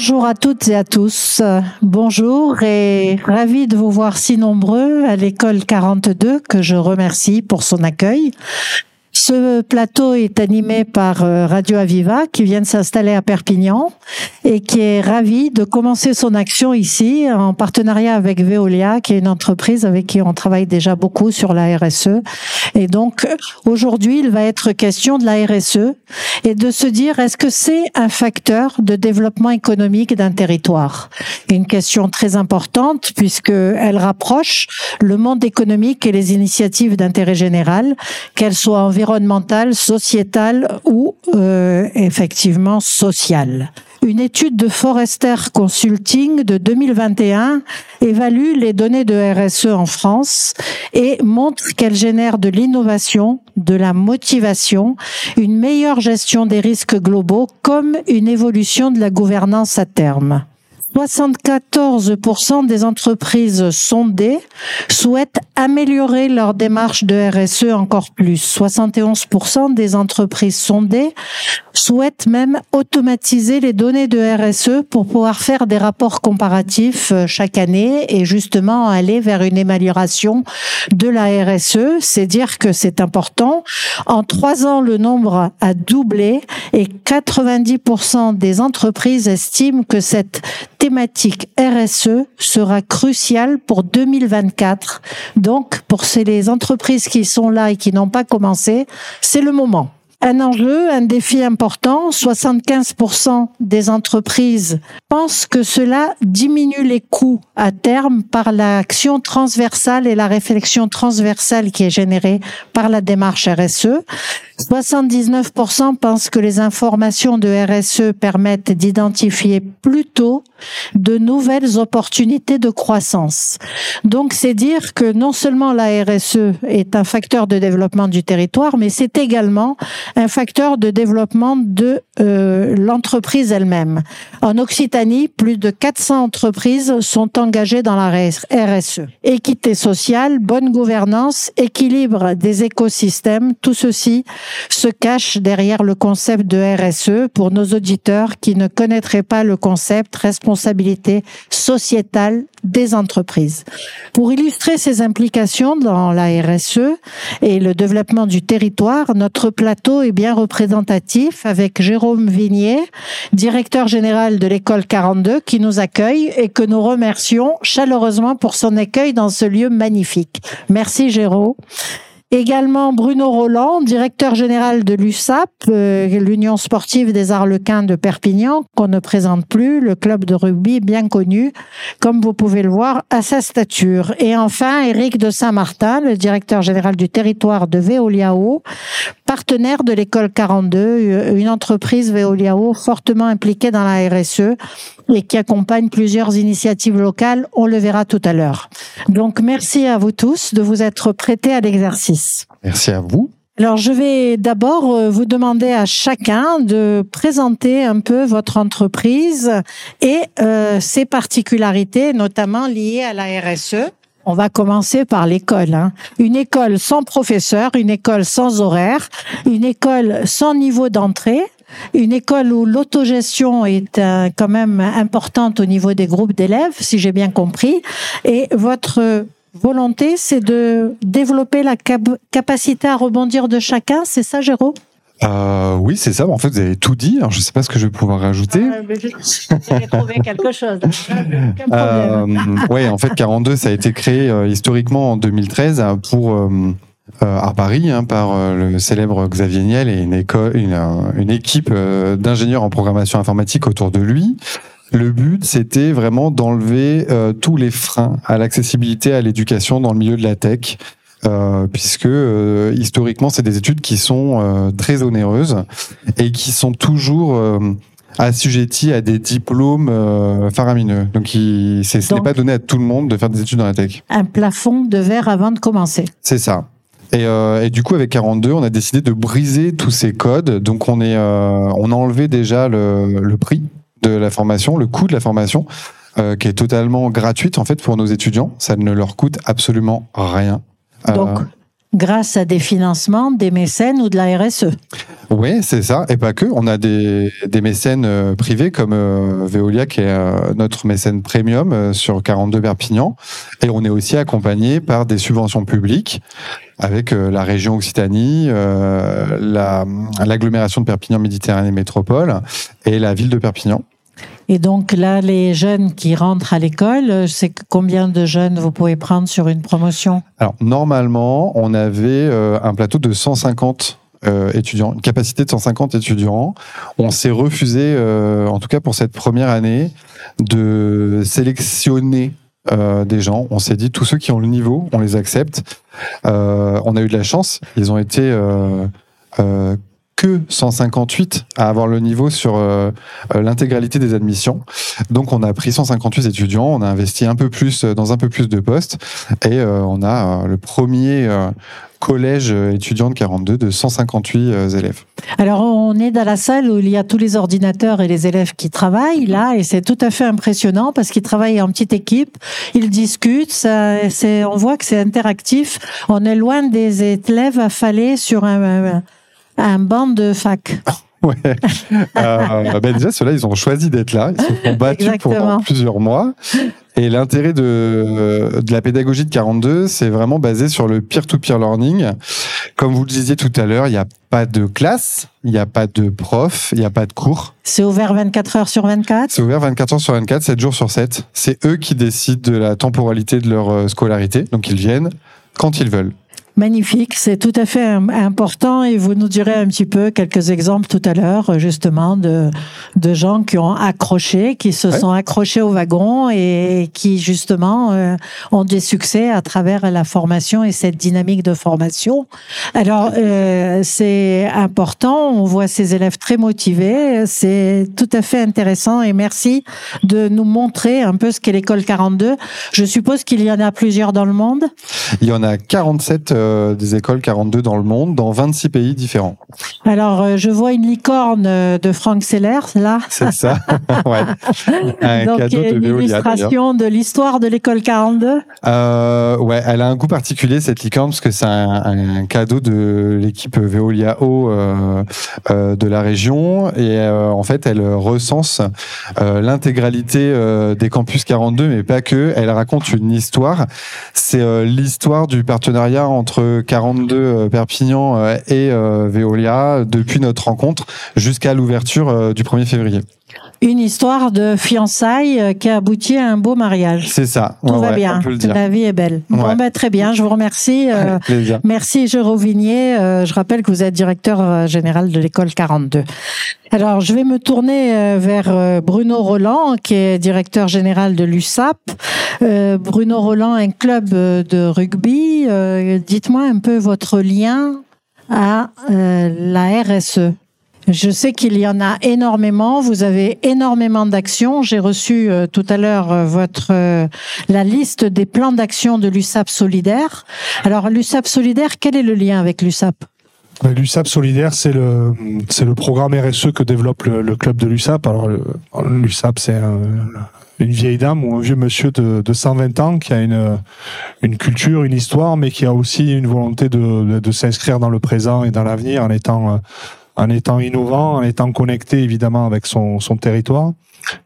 Bonjour à toutes et à tous. Bonjour et ravi de vous voir si nombreux à l'école 42 que je remercie pour son accueil. Ce plateau est animé par euh, Radio Aviva qui vient de s'installer à Perpignan et qui est ravi de commencer son action ici en partenariat avec Veolia qui est une entreprise avec qui on travaille déjà beaucoup sur la RSE. Et donc aujourd'hui, il va être question de la RSE et de se dire est-ce que c'est un facteur de développement économique d'un territoire? Une question très importante puisque elle rapproche le monde économique et les initiatives d'intérêt général, qu'elles soient environnementales environnementale, sociétale ou euh, effectivement sociale. Une étude de Forrester Consulting de 2021 évalue les données de RSE en France et montre qu'elles génèrent de l'innovation, de la motivation, une meilleure gestion des risques globaux comme une évolution de la gouvernance à terme. 74% des entreprises sondées souhaitent améliorer leur démarche de RSE encore plus. 71% des entreprises sondées souhaitent même automatiser les données de RSE pour pouvoir faire des rapports comparatifs euh, chaque année et justement aller vers une amélioration de la RSE. C'est dire que c'est important. En trois ans, le nombre a doublé et 90% des entreprises estiment que cette thématique RSE sera cruciale pour 2024. Donc, pour les entreprises qui sont là et qui n'ont pas commencé, c'est le moment un enjeu, un défi important. 75% des entreprises pensent que cela diminue les coûts à terme par l'action transversale et la réflexion transversale qui est générée par la démarche RSE. 79% pensent que les informations de RSE permettent d'identifier plus tôt de nouvelles opportunités de croissance. Donc c'est dire que non seulement la RSE est un facteur de développement du territoire, mais c'est également un facteur de développement de euh, l'entreprise elle-même. En Occitanie, plus de 400 entreprises sont engagées dans la RSE. Équité sociale, bonne gouvernance, équilibre des écosystèmes, tout ceci se cache derrière le concept de RSE pour nos auditeurs qui ne connaîtraient pas le concept responsabilité sociétale des entreprises. Pour illustrer ces implications dans la RSE et le développement du territoire, notre plateau est bien représentatif avec Jérôme Vignier, directeur général de l'école 42, qui nous accueille et que nous remercions chaleureusement pour son accueil dans ce lieu magnifique. Merci Jérôme. Également Bruno Roland, directeur général de l'USAP, euh, l'Union sportive des Arlequins de Perpignan, qu'on ne présente plus, le club de rugby bien connu, comme vous pouvez le voir à sa stature. Et enfin, Éric de Saint-Martin, le directeur général du territoire de Veoliao, partenaire de l'école 42, une entreprise Veoliao fortement impliquée dans la RSE et qui accompagne plusieurs initiatives locales. On le verra tout à l'heure. Donc, merci à vous tous de vous être prêtés à l'exercice. Merci à vous. Alors, je vais d'abord euh, vous demander à chacun de présenter un peu votre entreprise et euh, ses particularités, notamment liées à la RSE. On va commencer par l'école. Hein. Une école sans professeur, une école sans horaire, une école sans niveau d'entrée, une école où l'autogestion est euh, quand même importante au niveau des groupes d'élèves, si j'ai bien compris. Et votre volonté, c'est de développer la capacité à rebondir de chacun, c'est ça, Jérôme euh, oui, c'est ça. En fait, vous avez tout dit. Alors, je ne sais pas ce que je vais pouvoir rajouter. J'ai trouvé quelque chose. euh, oui, en fait, 42, ça a été créé euh, historiquement en 2013 pour euh, à Paris hein, par euh, le célèbre Xavier Niel et une, école, une, une équipe euh, d'ingénieurs en programmation informatique autour de lui. Le but, c'était vraiment d'enlever tous les freins à l'accessibilité à l'éducation dans le milieu de la tech, euh, puisque historiquement, c'est des études qui sont très onéreuses et qui sont toujours assujetties à des diplômes faramineux. Donc, il, ce n'est pas donné à tout le monde de faire des études dans la tech. Un plafond de verre avant de commencer. C'est ça. Et, euh, et, du coup, avec 42, on a décidé de briser tous ces codes. Donc, on, est, euh, on a enlevé déjà le, le, prix de la formation, le coût de la formation, euh, qui est totalement gratuite en fait pour nos étudiants. Ça ne leur coûte absolument rien. Euh, Donc, grâce à des financements, des mécènes ou de la RSE. Oui, c'est ça. Et pas que. On a des, mécènes euh, privés comme euh, Veolia, qui est euh, notre mécène premium sur 42 Perpignan. Et on est aussi accompagné par des subventions publiques avec la région Occitanie, l'agglomération de Perpignan Méditerranée Métropole et la ville de Perpignan. Et donc là, les jeunes qui rentrent à l'école, c'est combien de jeunes vous pouvez prendre sur une promotion? Alors normalement, on avait euh, un plateau de 150 euh, étudiants, une capacité de 150 étudiants. On s'est refusé, euh, en tout cas pour cette première année, de sélectionner des gens. On s'est dit tous ceux qui ont le niveau, on les accepte. on a eu de la chance. Ils ont été que 158 à avoir le niveau sur euh, euh, l'intégralité des admissions. Donc on a pris 158 étudiants, on a investi un peu plus euh, dans un peu plus de postes et on a le premier collège étudiant de 42 de 158 élèves. Alors on est dans la salle où il y a tous les ordinateurs et les élèves qui travaillent là et c'est tout à fait impressionnant parce qu'ils travaillent en petite équipe, ils discutent, on voit que c'est interactif. On est loin des élèves affalés sur un banc de fac. Ouais. Euh, ben déjà, ceux-là, ils ont choisi d'être là. Ils se sont battus pendant plusieurs mois. Et l'intérêt de, de la pédagogie de 42, c'est vraiment basé sur le peer-to-peer learning. Comme vous le disiez tout à l'heure, il n'y a pas de classe, il n'y a pas de prof, il n'y a pas de cours. C'est ouvert 24 heures sur 24 C'est ouvert 24 heures sur 24, 7 jours sur 7. C'est eux qui décident de la temporalité de leur euh, scolarité. Donc ils viennent quand ils veulent. Magnifique, c'est tout à fait important et vous nous direz un petit peu quelques exemples tout à l'heure justement de, de gens qui ont accroché, qui se sont accrochés au wagon et qui justement euh, ont des succès à travers la formation et cette dynamique de formation. Alors euh, c'est important, on voit ces élèves très motivés, c'est tout à fait intéressant et merci de nous montrer un peu ce qu'est l'école 42. Je suppose qu'il y en a plusieurs dans le monde? Il y en a 47 euh, des écoles 42 dans le monde, dans 26 pays différents. Alors, euh, je vois une licorne euh, de Frank Sellers, là. C'est ça, ouais. Un Donc, cadeau de une illustration de l'histoire de l'école 42 euh, Ouais, elle a un goût particulier, cette licorne, parce que c'est un, cadeau de l'équipe Veolia O euh, de la région. Et en fait, elle recense l'intégralité des campus 42, mais pas que. Elle raconte une histoire. C'est l'histoire du partenariat entre 42 euh, Perpignan euh, et euh, Veolia depuis notre rencontre jusqu'à l'ouverture du 1er février. Une histoire de fiançailles qui a abouti à un beau mariage. C'est ça. Tout va bien. La vie est belle. Bon, ben, très bien. Je vous remercie. merci, Jérôme Vignier. je rappelle que vous êtes directeur général de l'école 42. Alors, je vais me tourner euh, vers euh, Bruno Roland, qui est directeur général de l'USAP. Euh, Bruno Roland, un club de rugby. Dites-moi un peu votre lien à la RSE. Je sais qu'il y en a énormément. Vous avez énormément d'actions. J'ai reçu tout à l'heure votre la liste des plans d'action de l'USAP solidaire. Alors l'USAP solidaire, quel est le lien avec l'USAP? L'USAP solidaire, c'est le c'est le programme RSE que développe le, club de l'USAP. Alors l'USAP, c'est une vieille dame ou un vieux monsieur de, de 120 ans qui a une une culture, une histoire, mais qui a aussi une volonté de, de, s'inscrire dans le présent et dans l'avenir en étant en étant innovant, en étant connecté évidemment avec son territoire.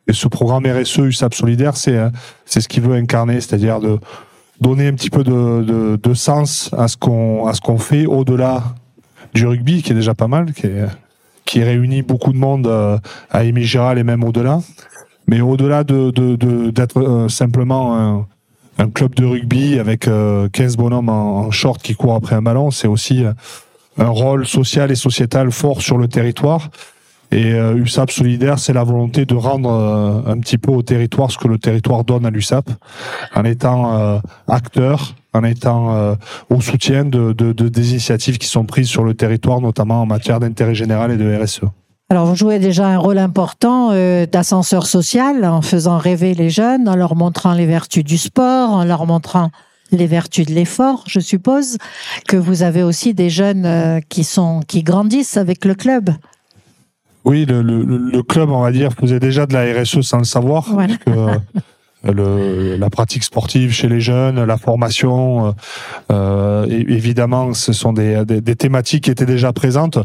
Et ce programme RSE USAP solidaire, c'est c'est ce qu'il veut incarner, c'est-à-dire de donner un petit peu de, de, sens à ce qu'on à ce qu'on fait au-delà du rugby, qui est déjà pas mal, qui, qui réunit beaucoup de monde euh, à Gérald et même au-delà. Mais au-delà de, d'être euh, simplement un, club de rugby avec 15 euh, bonhommes en, short qui courent après un ballon, c'est aussi un rôle social et sociétal fort sur le territoire. Et USAP Solidaire, c'est la volonté de rendre un petit peu au territoire ce que le territoire donne à l'USAP, en étant acteur, en étant euh, au soutien de, de, de, des initiatives qui sont prises sur le territoire, notamment en matière d'intérêt général et de RSE. Alors, vous jouez déjà un rôle important euh, d'ascenseur social en faisant rêver les jeunes, en leur montrant les vertus du sport, en leur montrant les vertus de l'effort, je suppose, que vous avez aussi des jeunes euh, qui sont qui grandissent avec le club. Oui, le, le, le, club, on va dire, faisait déjà de la RSE sans le savoir. Voilà. Le, la pratique sportive chez les jeunes, la formation. Euh, évidemment, ce sont des, des, des, thématiques qui étaient déjà présentes.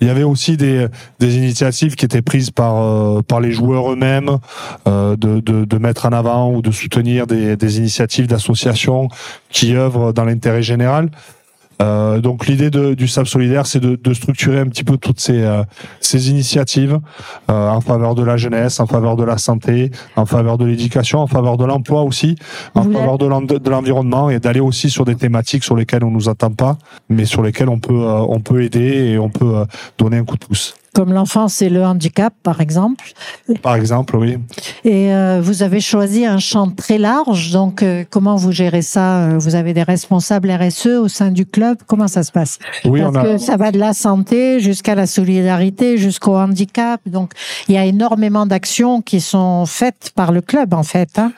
Il y avait aussi des, des initiatives qui étaient prises par, euh, par les joueurs eux-mêmes, euh, de, de, de, mettre en avant ou de soutenir des, des initiatives d'associations qui œuvrent dans l'intérêt général. Euh, donc l'idée du SAP solidaire, c'est de, de, structurer un petit peu toutes ces, euh, ces initiatives euh, en faveur de la jeunesse, en faveur de la santé, en faveur de l'éducation, en faveur de l'emploi aussi, en faveur de l'environnement et d'aller aussi sur des thématiques sur lesquelles on nous attend pas, mais sur lesquelles on peut on peut aider et on peut donner un coup de pouce comme l'enfance et le handicap, par exemple. Par exemple, oui. Et euh, vous avez choisi un champ très large. Donc, euh, comment vous gérez ça? Euh, Vous avez des responsables RSE au sein du club? Comment ça se passe? Oui, Parce on a... que ça va de la santé jusqu'à la solidarité, jusqu'au handicap. Donc, il y a énormément d'actions qui sont faites par le club, en fait. Hein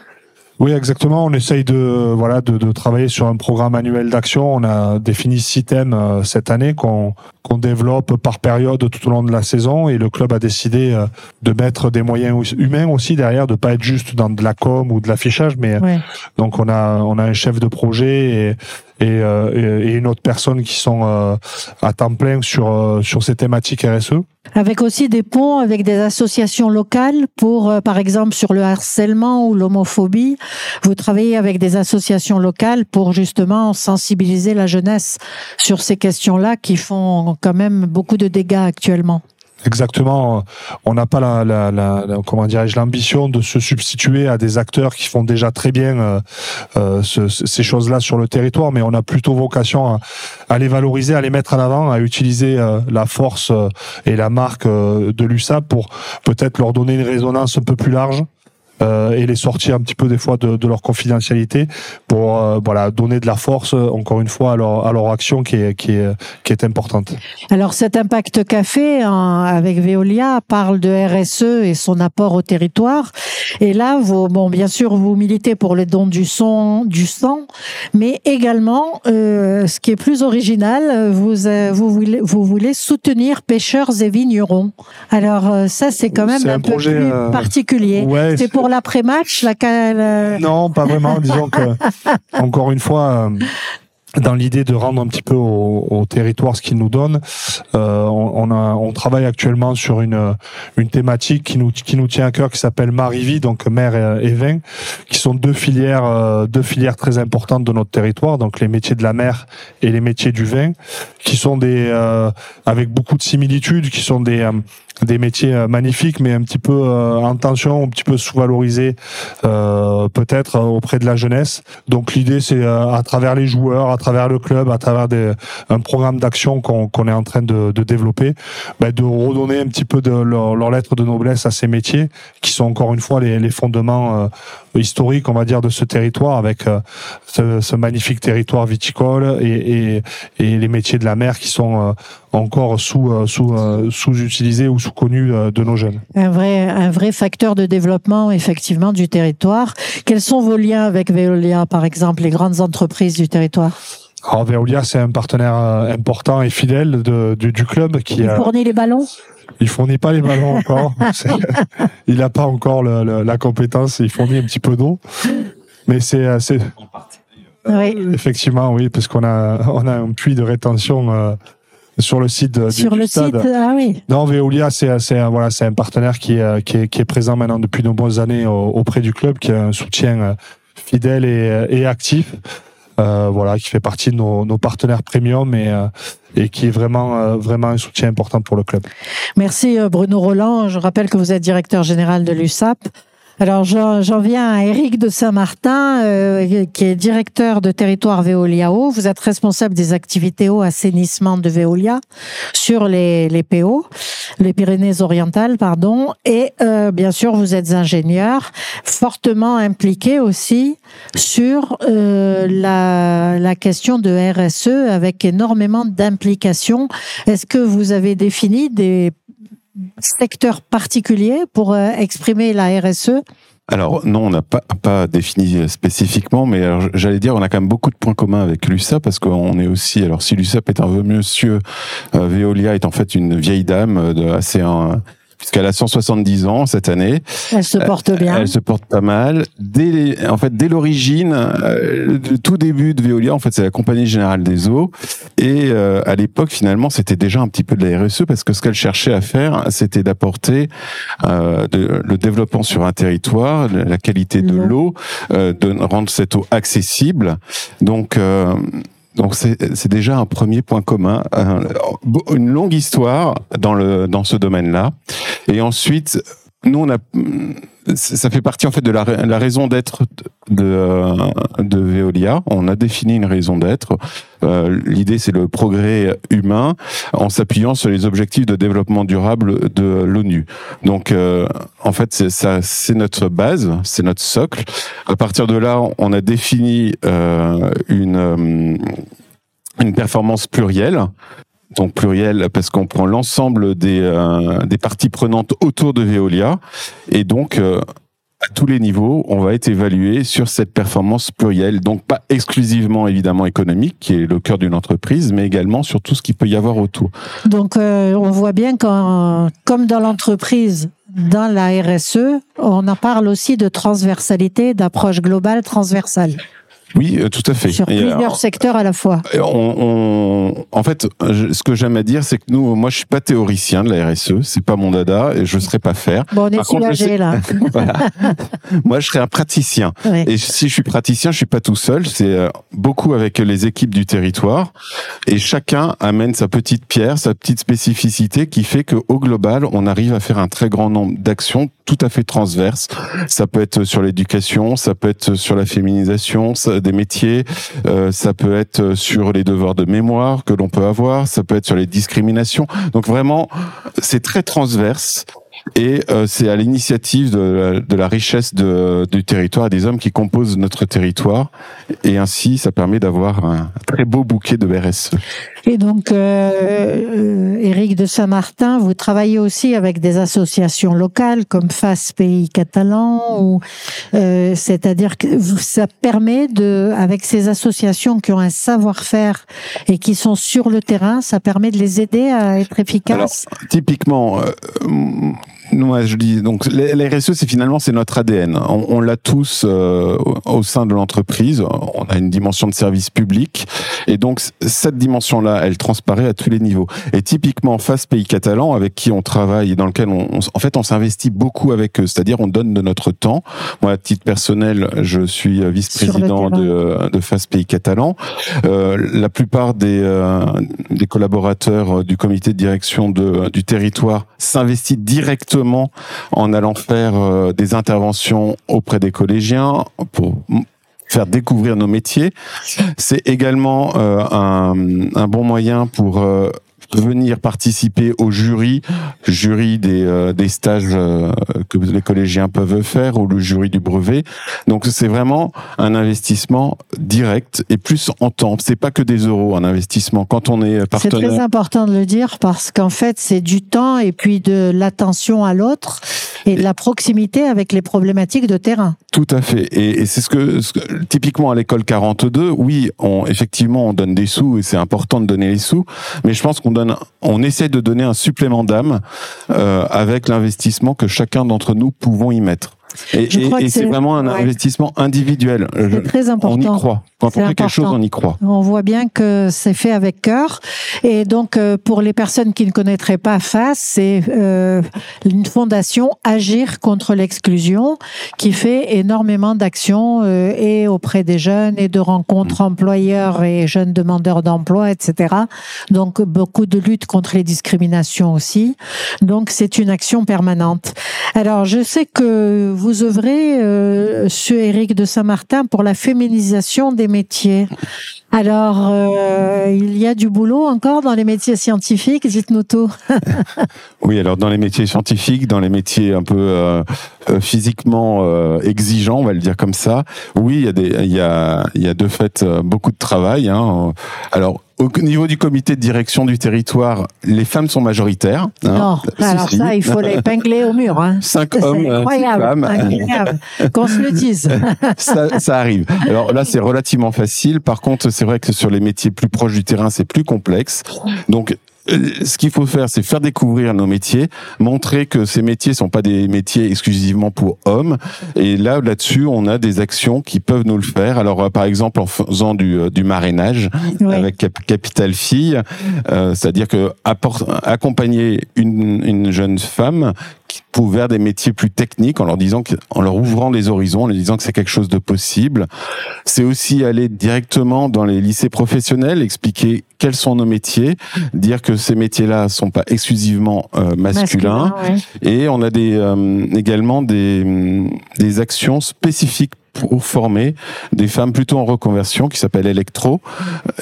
oui, exactement. On essaye de voilà de, de travailler sur un programme annuel d'action. On a défini six thèmes euh, cette année qu'on qu'on développe par période tout au long de la saison et le club a décidé euh, de mettre des moyens humains aussi derrière, de pas être juste dans de la com ou de l'affichage, mais donc on a on a un chef de projet et euh, et, et, une autre personne qui sont euh, à temps plein sur euh, sur ces thématiques RSE. Avec aussi des ponts avec des associations locales pour, par exemple, sur le harcèlement ou l'homophobie. Vous travaillez avec des associations locales pour justement sensibiliser la jeunesse sur ces questions-là qui font quand même beaucoup de dégâts actuellement. Exactement. On n'a pas la, la, la, comment dirais-je l'ambition de se substituer à des acteurs qui font déjà très bien euh, euh ce, ces choses-là sur le territoire, mais on a plutôt vocation à, à, les valoriser, à les mettre en avant, à utiliser euh, la force euh, et la marque de l'USAP pour peut-être leur donner une résonance un peu plus large euh, et les sortir un petit peu des fois de, de leur confidentialité pour euh, voilà donner de la force encore une fois à leur, à leur action qui est, qui est, qui est importante. Alors cet impact café hein, avec Veolia parle de RSE et son apport au territoire et là vous bon bien sûr vous militez pour les dons du son du sang mais également euh, ce qui est plus original vous euh, vous voulez vous voulez soutenir pêcheurs et vignerons. Alors euh, ça c'est quand même un, un, peu projet, plus particulier. Ouais, c'est pour l'après-match la... Non, pas vraiment. Disons que, encore une fois, euh, dans l'idée de rendre un petit peu au, au territoire ce qu'il nous donne, euh, on, a, on travaille actuellement sur une, une thématique qui nous, qui nous tient à cœur, qui s'appelle Marivie, donc mer et vin, qui sont deux filières, euh, deux filières très importantes de notre territoire, donc les métiers de la mer et les métiers du vin, qui sont des, euh, avec beaucoup de similitudes, qui sont des des métiers euh, magnifiques, mais un petit peu euh, en tension, un petit peu sous-valorisés euh, peut-être auprès de la jeunesse. Donc l'idée, c'est à travers les joueurs, le club, à travers un programme d'action qu'on est en train de, développer, bah, de redonner un petit peu de leur, lettre de noblesse à ces métiers, qui sont encore une fois les, les fondements historiques, on va dire, de ce territoire, avec ce, ce, magnifique territoire viticole et, et, les métiers de la mer qui sont encore sous, sous, sous-utilisés ou sous-connu euh, de nos jeunes. Un vrai, un vrai facteur de développement, effectivement, du territoire. Quels sont vos liens avec Veolia, par exemple, les grandes entreprises du territoire? Alors, Veolia, c'est un partenaire euh, important et fidèle de, du, du, club qui il fournit les ballons. Il fournit pas les ballons encore. il n'a pas encore le, le, la compétence. Il fournit un petit peu d'eau, mais c'est assez. Oui. Effectivement, oui, parce qu'on a on a un puits de rétention euh, sur le site du, sur le stade. site ah oui non Veolia c'est c'est voilà c'est un partenaire qui est, qui est qui est présent maintenant depuis de nombreuses années auprès du club qui a un soutien euh, fidèle et, et actif euh, voilà qui fait partie de nos, nos partenaires premium et euh, et qui est vraiment euh, vraiment un soutien important pour le club. Merci Bruno Roland, je rappelle que vous êtes directeur général de l'USAP. Alors j'en viens à Éric de Saint-Martin, euh, qui est directeur de territoire Veolia Eau. Vous êtes responsable des activités eau assainissement de Veolia sur les, les PO, les Pyrénées-Orientales, pardon. Et euh, bien sûr, vous êtes ingénieur, fortement impliqué aussi sur euh, la, la question de RSE, avec énormément d'implications. Est-ce que vous avez défini des secteur particulier pour euh, exprimer la RSE alors non, on n'a pas, défini spécifiquement, mais j'allais dire on a quand même beaucoup de points communs avec l'USAP parce qu'on est aussi, alors si l'USAP est un vieux monsieur, euh, Veolia est en fait une vieille dame de assez puisqu'elle a 170 ans cette année. Elle se porte bien. Elle se porte pas mal. Dès en fait, dès l'origine, euh, le tout début de Veolia, en fait, c'est la Compagnie Générale des Eaux. Et euh, à l'époque, finalement, c'était déjà un petit peu de la RSE parce que ce qu'elle cherchait à faire, c'était d'apporter euh, le développement sur un territoire, la qualité de l'eau, de rendre cette eau accessible. Donc donc c'est déjà un premier point commun, une longue histoire dans le dans ce domaine-là. Et ensuite, nous on a ça fait partie en fait de la, raison d'être de, euh, de Veolia. On a défini une raison d'être. Euh, L'idée, c'est le progrès humain en s'appuyant sur les objectifs de développement durable de l'ONU. Donc, euh, en fait, c'est notre base, c'est notre socle. À partir de là, on a défini une une performance plurielle donc pluriel parce qu'on prend l'ensemble des, euh, des parties prenantes autour de Veolia et donc euh, à tous les niveaux, on va être évalué sur cette performance plurielle, donc pas exclusivement évidemment économique, qui est le cœur d'une entreprise, mais également sur tout ce qu'il peut y avoir autour. Donc euh, on voit bien qu'en comme dans l'entreprise, dans la RSE, on en parle aussi de transversalité, d'approche globale transversale. Oui, euh, tout à fait. Sur plusieurs euh, secteurs à la fois. On, en fait, ce que j'aime à dire, c'est que nous, moi, je suis pas théoricien de la RSE, c'est pas mon dada, et je ne serais pas faire. Bon, on est soulagé là. Moi, je serais un praticien. Et si je suis praticien, je suis pas tout seul. C'est euh, beaucoup avec les équipes du territoire, et chacun amène sa petite pierre, sa petite spécificité, qui fait que au global, on arrive à faire un très grand nombre d'actions tout à fait transverses. Ça peut être sur l'éducation, ça peut être sur la féminisation. Ça, des métiers, euh, ça peut être sur les devoirs de mémoire que l'on peut avoir, ça peut être sur les discriminations. Donc vraiment, c'est très transverse. Et euh, c'est à l'initiative de, de, la richesse de, du territoire et des hommes qui composent notre territoire. Et ainsi, ça permet d'avoir un très beau bouquet de RSE. Et donc, euh, euh, Éric de Saint-Martin, vous travaillez aussi avec des associations locales comme FAS Pays Catalan, ou euh, c'est-à-dire que ça permet de, avec ces associations qui ont un savoir-faire et qui sont sur le terrain, ça permet de les aider à être efficaces. Alors, typiquement. Euh, moi, je dis donc la RSE, c'est finalement c'est notre ADN. On, on l'a tous euh, au sein de l'entreprise. On a une dimension de service public et donc cette dimension-là, elle transparaît à tous les niveaux. Et typiquement, face Pays Catalan, avec qui on travaille et dans lequel on, en fait, on s'investit beaucoup avec eux. C'est-à-dire, on donne de notre temps. Moi, à titre personnel, je suis vice-président de, de Face Pays Catalan. Euh, la plupart des, euh, des collaborateurs du comité de direction de, du territoire s'investissent directement en allant faire euh, des interventions auprès des collégiens pour faire découvrir nos métiers. C'est également euh, un, bon moyen pour euh, venir participer au jury, jury des, euh, des stages euh, que les collégiens peuvent faire ou le jury du brevet. Donc c'est vraiment un investissement direct et plus en temps. C'est pas que des euros un investissement. Quand on est partenaire. C'est très important de le dire parce qu'en fait c'est du temps et puis de l'attention à l'autre et de la proximité avec les problématiques de terrain. Tout à fait. Et, et c'est ce que, ce que, typiquement à l'école 42, oui, on, effectivement on donne des sous et c'est important de donner les sous, mais je pense qu'on on essaie de donner un supplément d'âme euh, avec l'investissement que chacun d'entre nous pouvons y mettre. Et, c'est vraiment un investissement individuel. C'est très important. On y croit. Quand on fait quelque chose, on y croit. On voit bien que c'est fait avec cœur. Et donc, euh, pour les personnes qui ne connaîtraient pas FAS, c'est euh, une fondation Agir contre l'exclusion qui fait énormément d'actions euh, et auprès des jeunes et de rencontres mm. employeurs et jeunes demandeurs d'emploi, etc. Donc, beaucoup de lutte contre les discriminations aussi. Donc, c'est une action permanente. Alors, je sais que vous œuvrez, euh, sur Éric de Saint-Martin, pour la féminisation des métiers. Alors, euh, il y a du boulot encore dans les métiers scientifiques, dites-nous tout. oui, alors dans les métiers scientifiques, dans les métiers un peu euh physiquement euh, exigeants, on va le dire comme ça, oui, il y a, des, il y a, il y a de fait euh, beaucoup de travail. Hein. Alors, au niveau du comité de direction du territoire, les femmes sont majoritaires. Hein. Non, alors ça, il faut l'épingler au mur. Hein. Cinq hommes, incroyable, femmes. Incroyable. Qu'on se le dise. ça, ça arrive. Alors là, c'est relativement facile. Par contre, c'est vrai que sur les métiers plus proches du terrain, c'est plus complexe. Donc, ce qu'il faut faire, c'est faire découvrir nos métiers, montrer que ces métiers sont pas des métiers exclusivement pour hommes. Et là, là-dessus, on a des actions qui peuvent nous le faire. Alors, euh, par exemple, en faisant du, euh, du marrainage avec Capital Fille, euh, c'est-à-dire que accompagner une, une jeune femme pour vers des métiers plus techniques en leur disant que, en leur ouvrant les horizons, en leur disant que c'est quelque chose de possible. C'est aussi aller directement dans les lycées professionnels, expliquer quels sont nos métiers, dire que ces métiers-là sont pas exclusivement euh, masculins. Et on a des, euh, également des, des actions spécifiques pour former des femmes plutôt en reconversion qui s'appellent électro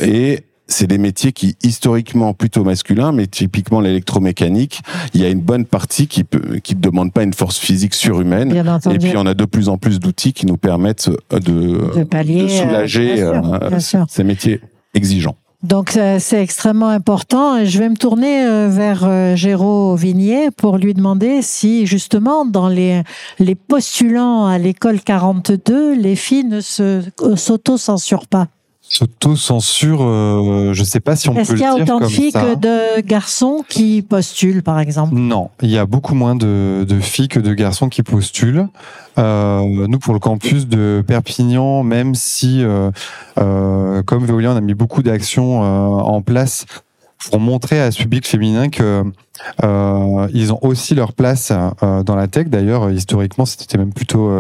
et c'est des métiers qui historiquement plutôt masculins, mais typiquement l'électromécanique, il y a une bonne partie qui peut, qui ne demande pas une force physique surhumaine. Et puis on a de plus en plus d'outils qui nous permettent de, de, soulager euh, ces métiers exigeants. Donc c'est extrêmement important. Je vais me tourner euh, vers euh, Géraud Vignier pour lui demander si justement dans les, les postulants à l'école 42, les filles ne s'auto-censurent pas. S'auto-censure, euh, je ne sais pas si on peut le dire Est-ce qu'il y a autant de filles que de garçons qui postulent, par exemple? Non, il y a beaucoup moins de, filles que de garçons qui postulent. Euh, nous, pour le campus de Perpignan, même si, euh, comme Veolia, on a mis beaucoup d'actions en place pour montrer à ce public féminin que ils ont aussi leur place dans la tech. D'ailleurs, historiquement, c'était même plutôt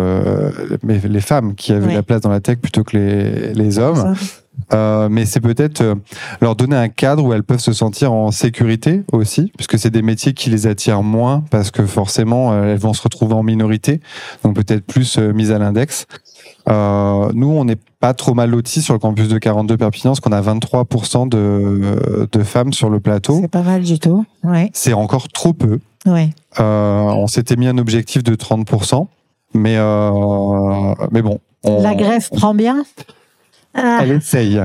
les femmes qui avaient la place dans la tech plutôt que les, les hommes. Euh, mais c'est peut-être euh, leur donner un cadre où elles peuvent se sentir en sécurité aussi, puisque c'est des métiers qui les attirent moins, parce que forcément euh, elles vont se retrouver en minorité, donc peut-être plus mises à l'index. Nous, on n'est pas trop mal lotis sur le campus de 42 Perpignan, parce qu'on a 23% de, de femmes sur le plateau. C'est pas mal du tout. Ouais. C'est encore trop peu. Ouais. on s'était mis un objectif de 30%, mais mais bon. La grève prend bien. Ah. Elle essaye.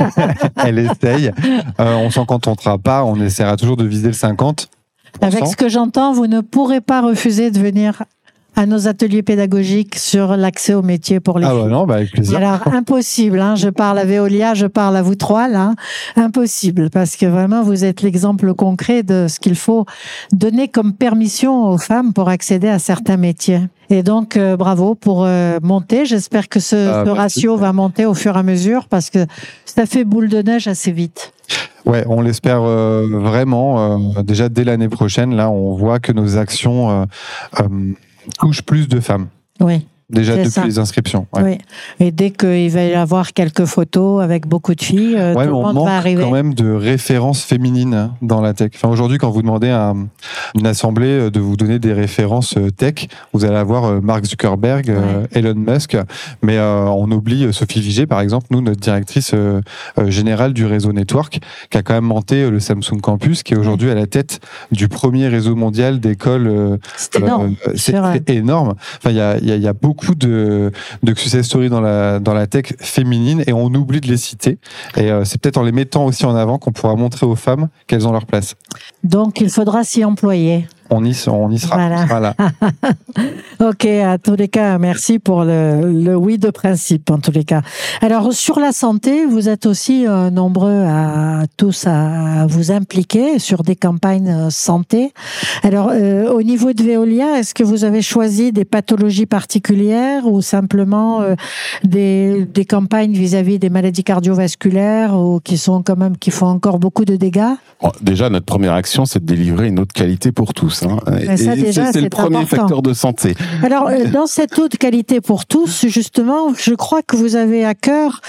Elle essaye. Euh, on s'en contentera pas. On essaiera toujours de viser le 50. Avec ce que j'entends, vous ne pourrez pas refuser de venir à nos ateliers pédagogiques sur l'accès au métier pour les ah bah non, bah avec plaisir. Alors impossible, hein, je parle à Veolia, je parle à vous trois là, impossible parce que vraiment vous êtes l'exemple concret de ce qu'il faut donner comme permission aux femmes pour accéder à certains métiers. Et donc euh, bravo pour euh, monter. J'espère que ce, ah, ratio va monter au fur et à mesure parce que ça fait boule de neige assez vite. Ouais, on l'espère euh, vraiment. déjà dès l'année prochaine, là, on voit que nos actions touche plus de femmes. Oui. Déjà depuis les inscriptions. Oui. Et dès qu'il va y avoir quelques photos avec beaucoup de filles, euh, tout le monde va arriver. quand même de références féminines dans la tech. Enfin, aujourd'hui, quand vous demandez à une assemblée euh, de vous donner des références euh, tech, vous allez avoir Mark Zuckerberg, Elon Musk, mais on oublie Sophie Vigé, par exemple, nous, notre directrice générale du réseau Network, qui a quand même monté le Samsung Campus, qui est aujourd'hui à la tête du premier réseau mondial d'écoles. C'est énorme. C'est énorme. Enfin, il y a, y a beaucoup beaucoup de, de success stories dans la, dans la tech féminine et on oublie de les citer. Et euh, c'est peut-être en les mettant aussi en avant qu'on pourra montrer aux femmes qu'elles ont leur place. Donc il faudra s'y employer on y, on y sera. Voilà. ok, à tous les cas, merci pour le, le, oui de principe, en tous les cas. Alors, sur la santé, vous êtes aussi euh, nombreux à tous à vous impliquer sur des campagnes euh, santé. Alors, euh, au niveau de Veolia, est-ce que vous avez choisi des pathologies particulières ou simplement des, des campagnes vis-à-vis des maladies cardiovasculaires ou qui sont quand même, qui font encore beaucoup de dégâts? Déjà, notre première action, c'est de délivrer une haute qualité pour tous. Hein. c'est le premier facteur de santé. Alors, euh, dans cette haute qualité pour tous, justement, je crois que vous avez à cœur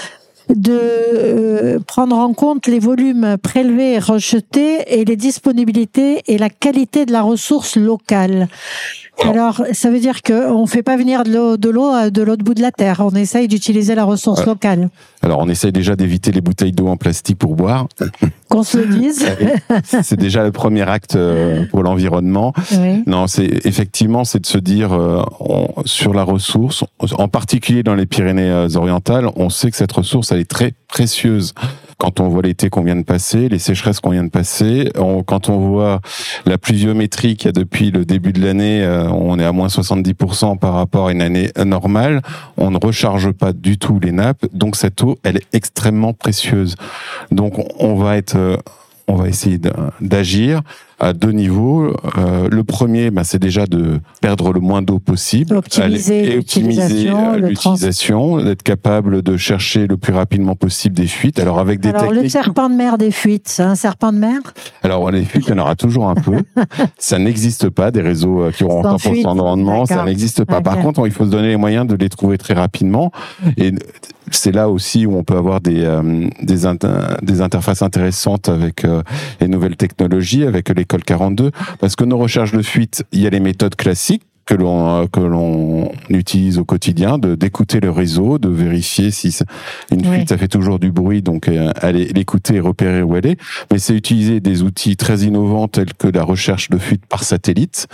de euh, prendre en compte les volumes prélevés et rejetés et les disponibilités et la qualité de la ressource locale. Alors, ça veut dire qu'on ne fait pas venir de de l'eau de l'autre bout de la terre. On essaye d'utiliser la ressource locale. Alors, on essaye déjà d'éviter les bouteilles d'eau en plastique pour boire. Qu'on se le dise. c'est déjà le premier acte euh, pour l'environnement. Non, c'est effectivement, c'est de se dire euh, sur la ressource, en particulier dans les Pyrénées-Orientales, on sait que cette ressource, elle est très précieuse quand on voit l'été qu'on vient de passer, les sécheresses qu'on vient de passer, quand on voit la pluviométrie qu'il y a depuis le début de l'année, euh, on est à moins 70% par rapport à une année normale, on ne recharge pas du tout les nappes, donc cette eau, elle est extrêmement précieuse. Donc on va être euh, on va essayer d'agir à deux niveaux. Euh, le premier, bah, c'est déjà de perdre le moins d'eau possible. Optimiser et optimiser l'utilisation, d'être capable de chercher le plus rapidement possible des fuites. Alors avec des Alors le serpent de mer des fuites, c'est un serpent de mer? Alors les fuites, il y en aura toujours un peu. ça n'existe pas, des réseaux euh, qui auront 100% de rendement, ça n'existe pas. Par contre, il faut se donner les moyens de les trouver très rapidement. Et c'est là aussi où on peut avoir des, euh, des, des, interfaces intéressantes avec euh, les nouvelles technologies, avec l'école 42, parce que nos recherches de fuite, il y a les méthodes classiques que l'on que l'on utilise au quotidien, de d'écouter le réseau, de vérifier si une fuite ça fait toujours du bruit, donc euh, aller l'écouter et repérer où elle est. Mais c'est utiliser des outils très innovants tels que la recherche de fuite par satellite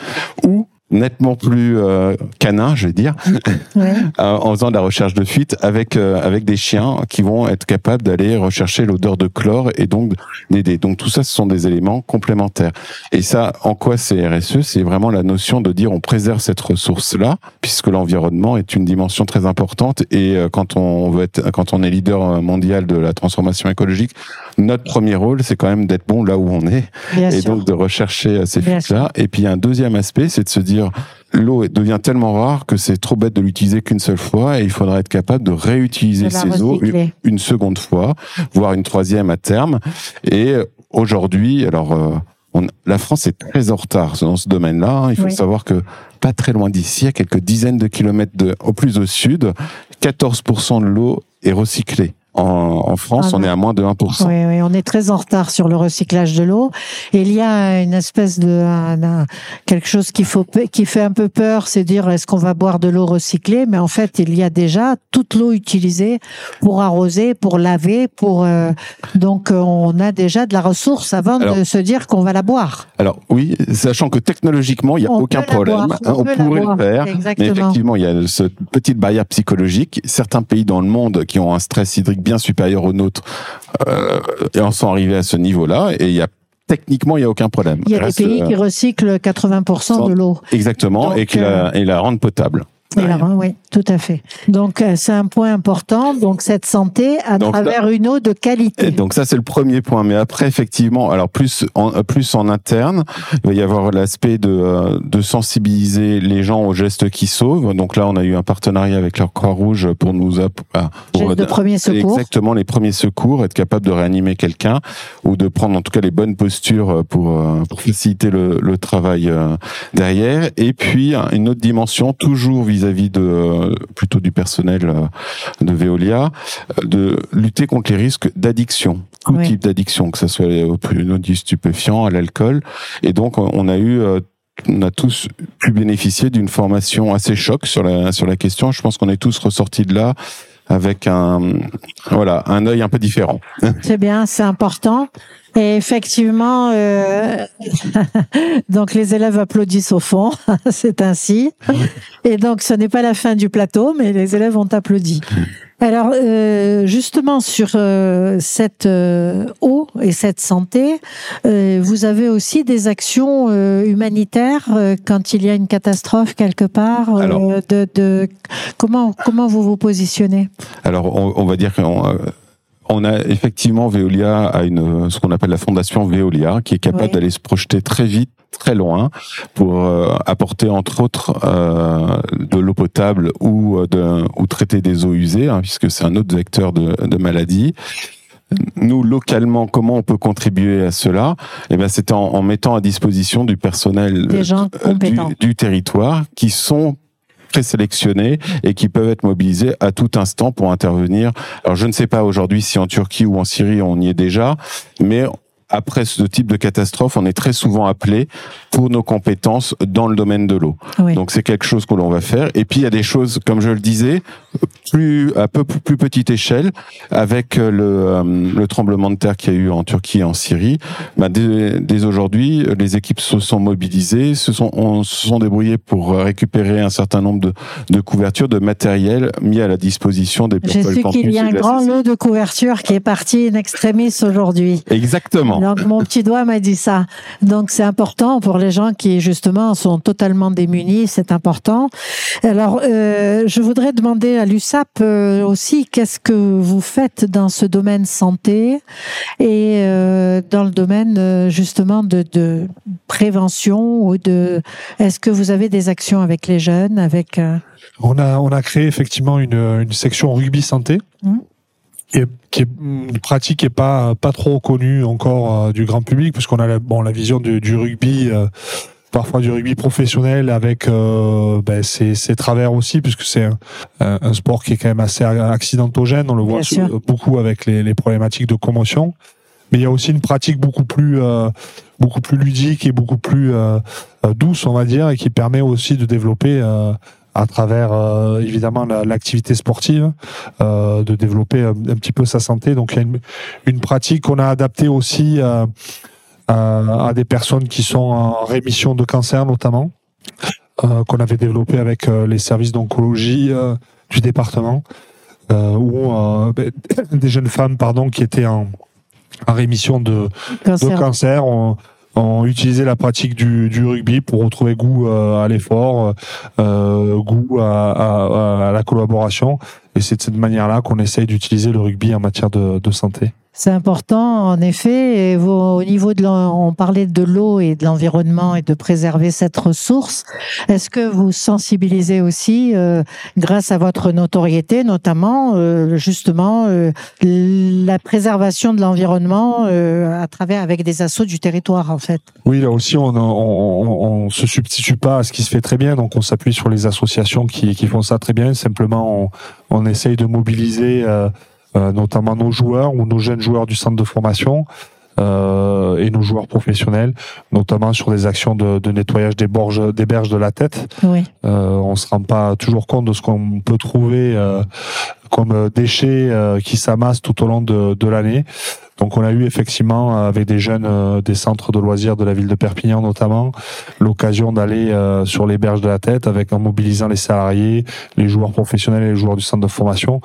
ou nettement plus euh, canin, je vais dire, euh, en faisant de la recherche de fuite avec euh, avec des chiens qui vont être capables d'aller rechercher l'odeur de chlore et donc d'aider. Donc tout ça, ce sont des éléments complémentaires. Et ça, en quoi c'est RSE C'est vraiment la notion de dire on préserve cette ressource-là, puisque l'environnement est une dimension très importante. Et quand on veut être, quand on est leader mondial de la transformation écologique, notre premier rôle, c'est quand même d'être bon là où on est, et donc de rechercher ces fuites-là. Et puis un deuxième aspect, c'est de se dire l'eau devient tellement rare que c'est trop bête de l'utiliser qu'une seule fois et il faudra être capable de réutiliser ces eaux une, seconde fois, voire une troisième à terme. Et aujourd'hui, alors euh, la France est très en retard dans ce domaine-là. Il faut savoir que pas très loin d'ici, à quelques dizaines de kilomètres de, au plus au sud, 14% de l'eau est recyclée. En, France, ah on est à moins de 1%. Oui, oui, on est très en retard sur le recyclage de l'eau. Et il y a une espèce de quelque chose qui, faut, qui fait un peu peur, c'est dire est-ce qu'on va boire de l'eau recyclée? Mais en fait, il y a déjà toute l'eau utilisée pour arroser, pour laver, pour euh, donc on a déjà de la ressource avant de se dire qu'on va la boire. Alors oui, sachant que technologiquement, il n'y a aucun problème, on, on pourrait le faire. Mais effectivement, il y a cette petite barrière psychologique. Certains pays dans le monde qui ont un stress hydrique bien supérieur au nôtre euh, et en sont arrivés à ce niveau-là. Et il y a techniquement, il n'y a aucun problème. Il y a des pays qui recyclent 80% de l'eau. Exactement, et qui la, et la rendent potable oui, tout à fait. Donc euh, c'est un point important. Donc cette santé à travers une eau de qualité. donc ça c'est le premier point. Mais après effectivement, alors plus en plus en interne, il va y avoir l'aspect de euh, de sensibiliser les gens aux gestes qui sauvent. Donc là on a eu un partenariat avec la Croix-Rouge pour nous ah, pour de premiers secours. Exactement les premiers secours, être capable de réanimer quelqu'un ou de prendre en tout cas les bonnes postures pour euh, pour faciliter le, le travail derrière. Et puis une autre dimension toujours vis vis-à-vis de euh, plutôt du personnel euh, de Veolia, euh, de lutter contre les risques d'addiction, tout type d'addiction, que ce soit au produits stupéfiants, à l'alcool. Et donc on a eu on a tous pu bénéficier d'une formation assez choc sur la sur la question. Je pense qu'on est tous ressortis de là avec un voilà un œil un peu différent. C'est bien, c'est important. Et effectivement, euh, donc les élèves applaudissent au fond, c'est ainsi. Et donc ce n'est pas la fin du plateau, mais les élèves ont applaudi. Alors euh, justement sur euh, cette euh, eau et cette santé, euh, vous avez aussi des actions humanitaires quand il y a une catastrophe quelque part. de, de, comment comment vous vous positionnez? Alors on, on va dire qu'on on a effectivement Veolia a une ce qu'on appelle la fondation Veolia qui est capable d'aller se projeter très vite très loin pour euh, apporter entre autres euh, de l'eau potable ou euh, de ou traiter des eaux usées hein, puisque c'est un autre vecteur de, de maladie. Nous localement comment on peut contribuer à cela? Eh bien c'est en, mettant à disposition du personnel du, du, territoire qui sont sélectionnés et qui peuvent être mobilisés à tout instant pour intervenir. Alors je ne sais pas aujourd'hui si en Turquie ou en Syrie on y est déjà, mais après ce type de catastrophe, on est très souvent appelé pour nos compétences dans le domaine de l'eau. Donc c'est quelque chose que l'on va faire. Et puis il y a des choses, comme je le disais, plus à peu plus petite échelle, avec le, euh, le tremblement de terre qu'il y a eu en Turquie et en Syrie. Bah, dès, dès aujourd'hui, les équipes se sont mobilisées, se sont, on, se sont débrouillées pour récupérer un certain nombre de, de couvertures, de matériel mis à la disposition des Je sais qu'il y a un grand lot de couvertures qui est parti in extremis aujourd'hui. Exactement. Exactement. Donc mon petit doigt m'a dit ça. Donc c'est important pour les gens qui justement sont totalement démunis, c'est important. Alors euh, je voudrais demander à l'USAP euh, aussi qu'est-ce que vous faites dans ce domaine santé et euh, dans le domaine euh, justement de, de prévention ou de est-ce que vous avez des actions avec les jeunes avec On a, on a créé effectivement une, une section rugby santé. Mhm. Et qui est une pratique qui est pas pas trop connue encore euh, du grand public parce qu'on a la, bon la vision du, du rugby euh, parfois du rugby professionnel avec euh, ben, ses, ses travers aussi puisque c'est un, sport qui est quand même assez accidentogène. On le voit sur- beaucoup avec les, les problématiques de commotion. Mais il y a aussi une pratique beaucoup plus euh, beaucoup plus ludique et beaucoup plus euh, euh, douce on va dire et qui permet aussi de développer à travers euh, évidemment la- l'activité sportive, euh, de développer un, un petit peu sa santé. Donc il y a une, une pratique qu'on a adaptée aussi euh, à, à des personnes qui sont en rémission de cancer notamment, euh, qu'on avait développé avec euh, les services d'oncologie euh, du département, euh, où euh, ben, des jeunes femmes pardon qui étaient en, en rémission de, de cancer cancer ont, ont utilisé la pratique du, du rugby pour retrouver goût euh, à l'effort, euh, goût à, à- à la collaboration. Et c'est de cette manière-là qu'on essaye d'utiliser le rugby en matière de, de santé. C'est important, en effet. Au niveau de, on parlait de l'eau et de l'environnement et de préserver cette ressource. Est-ce que vous sensibilisez aussi, euh, grâce à votre notoriété, notamment euh, justement euh, la préservation de l'environnement à travers avec des assauts du territoire, en fait? Oui, là aussi, on, on, se substitue pas à ce qui se fait très bien, donc on s'appuie sur les associations qui, font ça très bien. Simplement, on, essaye de mobiliser notamment nos joueurs ou nos jeunes joueurs du centre de formation. euh, et nos joueurs professionnels, notamment sur des actions de, de nettoyage des, borges, des berges de la tête. Oui. Euh, on se rend pas toujours compte de ce qu'on peut trouver euh, comme déchets euh, qui s'amassent tout au long de, de l'année. Donc on a eu effectivement euh, avec des jeunes euh, des centres de loisirs de la ville de Perpignan notamment l'occasion d'aller euh, sur les berges de la tête avec en mobilisant les salariés, les joueurs professionnels et les joueurs du centre de formation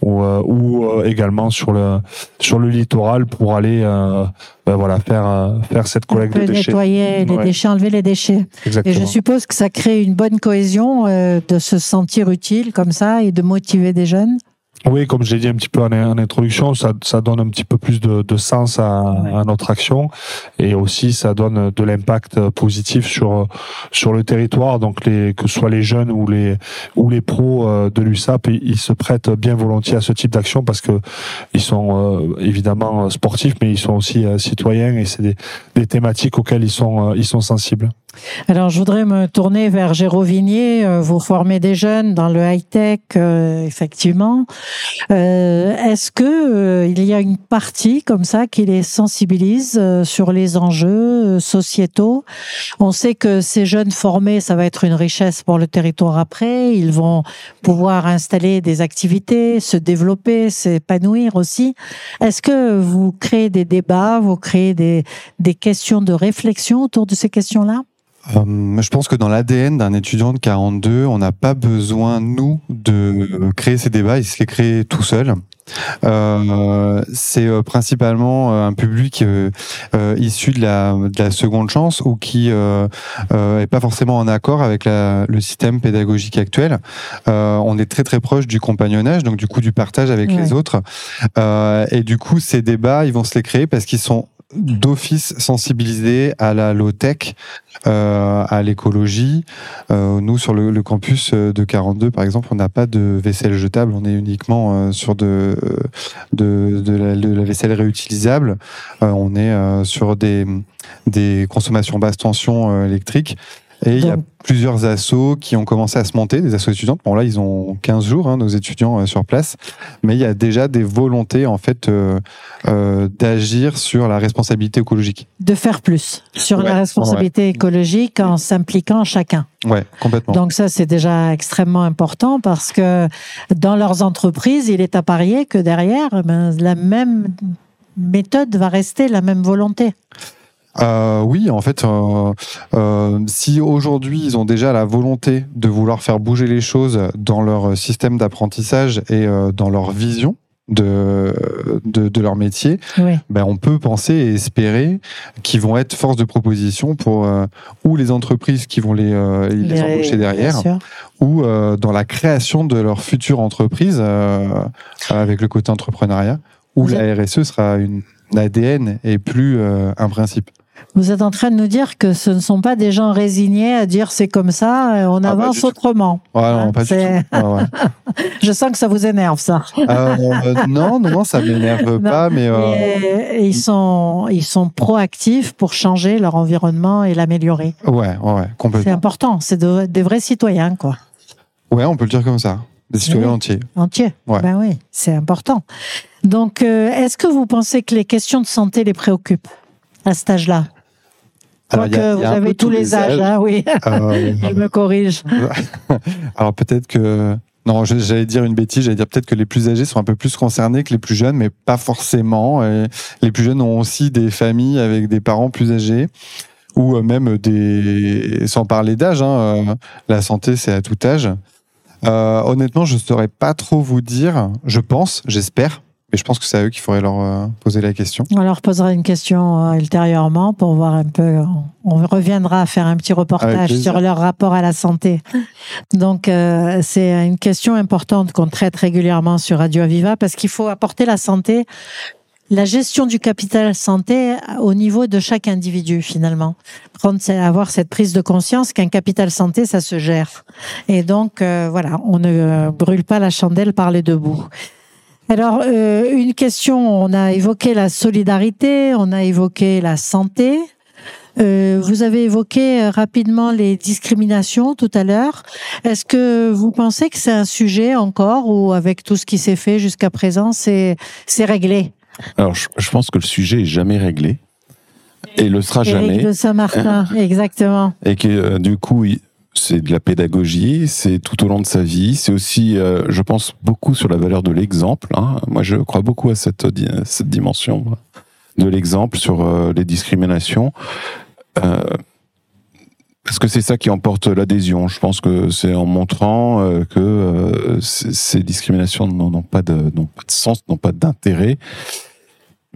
ou, euh, ou euh, également sur le sur le littoral pour aller euh, ben voilà faire euh, faire cette collecte de déchets. nettoyer les Ouais. déchets, enlever les déchets. Et Exactement. je suppose que ça crée une bonne cohésion euh, de se sentir utile comme ça et de motiver des jeunes? Oui, comme je l'ai dit un petit peu en, en introduction, ça, ça donne un petit peu plus de, de sens à, à notre action et aussi ça donne de l'impact positif sur sur le territoire. Donc les que ce soit les jeunes ou les ou les pros euh, de l'USAP, ils, se prêtent bien volontiers à ce type d'action parce que ils sont euh, évidemment sportifs, mais ils sont aussi euh, citoyens et c'est des, des thématiques auxquelles ils sont ils sont sensibles. Alors, je voudrais me tourner vers Géraud Vignier. Euh, Vous formez des jeunes dans le high-tech, euh, effectivement. Euh, Est-ce que il y a une partie comme ça qui les sensibilise sur les enjeux sociétaux? On sait que ces jeunes formés, ça va être une richesse pour le territoire après. Ils vont pouvoir installer des activités, se développer, s'épanouir aussi. Est-ce que vous créez des débats, vous créez des questions de réflexion autour de ces questions-là? Euh, je pense que dans l'ADN d'un étudiant de 42, on n'a pas besoin, nous, de créer ces débats, il se les crée tout seul. Euh, c'est euh, principalement euh, un public euh, issu de la, de la seconde chance ou qui euh, euh, est pas forcément en accord avec la, le système pédagogique actuel. Euh, on est très très proche du compagnonnage, donc du coup du partage avec Ouais. les autres. Euh, et du coup, ces débats, ils vont se les créer parce qu'ils sont d'office sensibilisés à la low-tech, euh, à l'écologie. Euh, nous, sur le, campus euh, de 42, par exemple, on n'a pas de vaisselle jetable, on est uniquement sur de, la, vaisselle réutilisable. On est sur des, consommations basse tension électriques. Et il y a plusieurs assos qui ont commencé à se monter, des assos étudiantes. Bon, là, ils ont 15 jours, hein, nos étudiants euh, sur place. Mais il y a déjà des volontés, en fait, euh, euh, d'agir sur la responsabilité écologique. de faire plus sur Ouais, la responsabilité écologique en s'impliquant chacun. Ouais, complètement. Donc ça, c'est déjà extrêmement important parce que dans leurs entreprises, il est à parier que derrière, ben, la même méthode va rester, la même volonté. Euh, oui, en fait, euh, euh, si aujourd'hui ils ont déjà la volonté de vouloir faire bouger les choses dans leur système d'apprentissage et dans leur vision, de, de, de leur métier, Oui. ben, on peut penser et espérer qu'ils vont être force de proposition pour euh, ou les entreprises qui vont les, euh, les, Les- embaucher derrière, ou euh, dans la création de leur future entreprise avec le côté entrepreneuriat, où la RSE sera une ADN et plus un principe. Vous êtes en train de nous dire que ce ne sont pas des gens résignés à dire c'est comme ça, on avance autrement. Ouais, non, pas du c'est- tout. Ouais, ouais. Je sens que ça vous énerve, ça. Euh, non, non, non, ça m'énerve pas, mais euh, Et ils sont, ils sont proactifs pour changer leur environnement et l'améliorer. ouais, ouais, ouais, C'est complètement. important. C'est de- des vrais citoyens, quoi. Ouais, on peut le dire comme ça. Des citoyens Oui. entiers. Entiers. Ouais. Ben oui, c'est important. Donc, euh, est-ce que vous pensez que les questions de santé les préoccupent? À cet âge-là Alors, il y a- Quoique il y a vous avez tous les âges, hein, oui. Euh, Je me corrige. Alors peut-être que non, j'allais dire une bêtise, j'allais dire peut-être que les plus âgés sont un peu plus concernés que les plus jeunes, mais pas forcément. Et les plus jeunes ont aussi des familles avec des parents plus âgés ou euh, même des sans parler d'âge. hein, euh, la santé, c'est à tout âge. Euh, honnêtement, je ne saurais pas trop vous dire. Je pense, j'espère, mais je pense que c'est à eux qu'il faudrait leur euh, poser la question. On leur posera une question euh, ultérieurement pour voir un peu. On reviendra à faire un petit reportage sur leur rapport à la santé. Donc, euh, c'est une question importante qu'on traite régulièrement sur Radio Aviva parce qu'il faut apporter la santé, la gestion du capital santé au niveau de chaque individu finalement. Prendre, avoir cette prise de conscience qu'un capital santé, ça se gère. Et donc, euh, voilà, on ne euh, brûle pas la chandelle par les deux bouts. Alors, euh, une question, on a évoqué la solidarité, on a évoqué la santé. Euh, vous avez évoqué euh, rapidement les discriminations tout à l'heure. Est-ce que vous pensez que c'est un sujet encore ou avec tout ce qui s'est fait jusqu'à présent, c'est c'est réglé? Alors, je, je pense que le sujet est jamais réglé et le sera Éric jamais. de Saint-Martin, exactement. et que euh, du coup il- c'est de la pédagogie, c'est tout au long de sa vie, c'est aussi, euh, je pense, beaucoup sur la valeur de l'exemple. hein. Moi, je crois beaucoup à cette, cette dimension de l'exemple sur euh, les discriminations. Euh, parce que c'est ça qui emporte l'adhésion. Je pense que c'est en montrant euh, que euh, ces discriminations n'ont pas, de, sens, n'ont pas d'intérêt.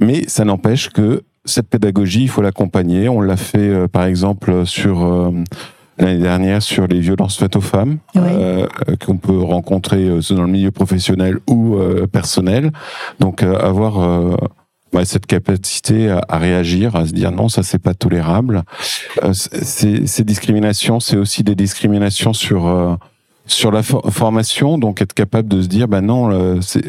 Mais ça n'empêche que cette pédagogie, il faut l'accompagner. On l'a fait, euh, par exemple, sur euh, l'année dernière sur les violences faites aux femmes, Oui. euh, euh, qu'on peut rencontrer euh, dans le milieu professionnel ou euh, personnel. Donc, euh, avoir euh, ouais, cette capacité à, à réagir, à se dire non, ça c'est pas tolérable. Euh, ces, discriminations, c'est aussi des discriminations sur euh, sur la for- formation. Donc, être capable de se dire, bah non, euh, c'est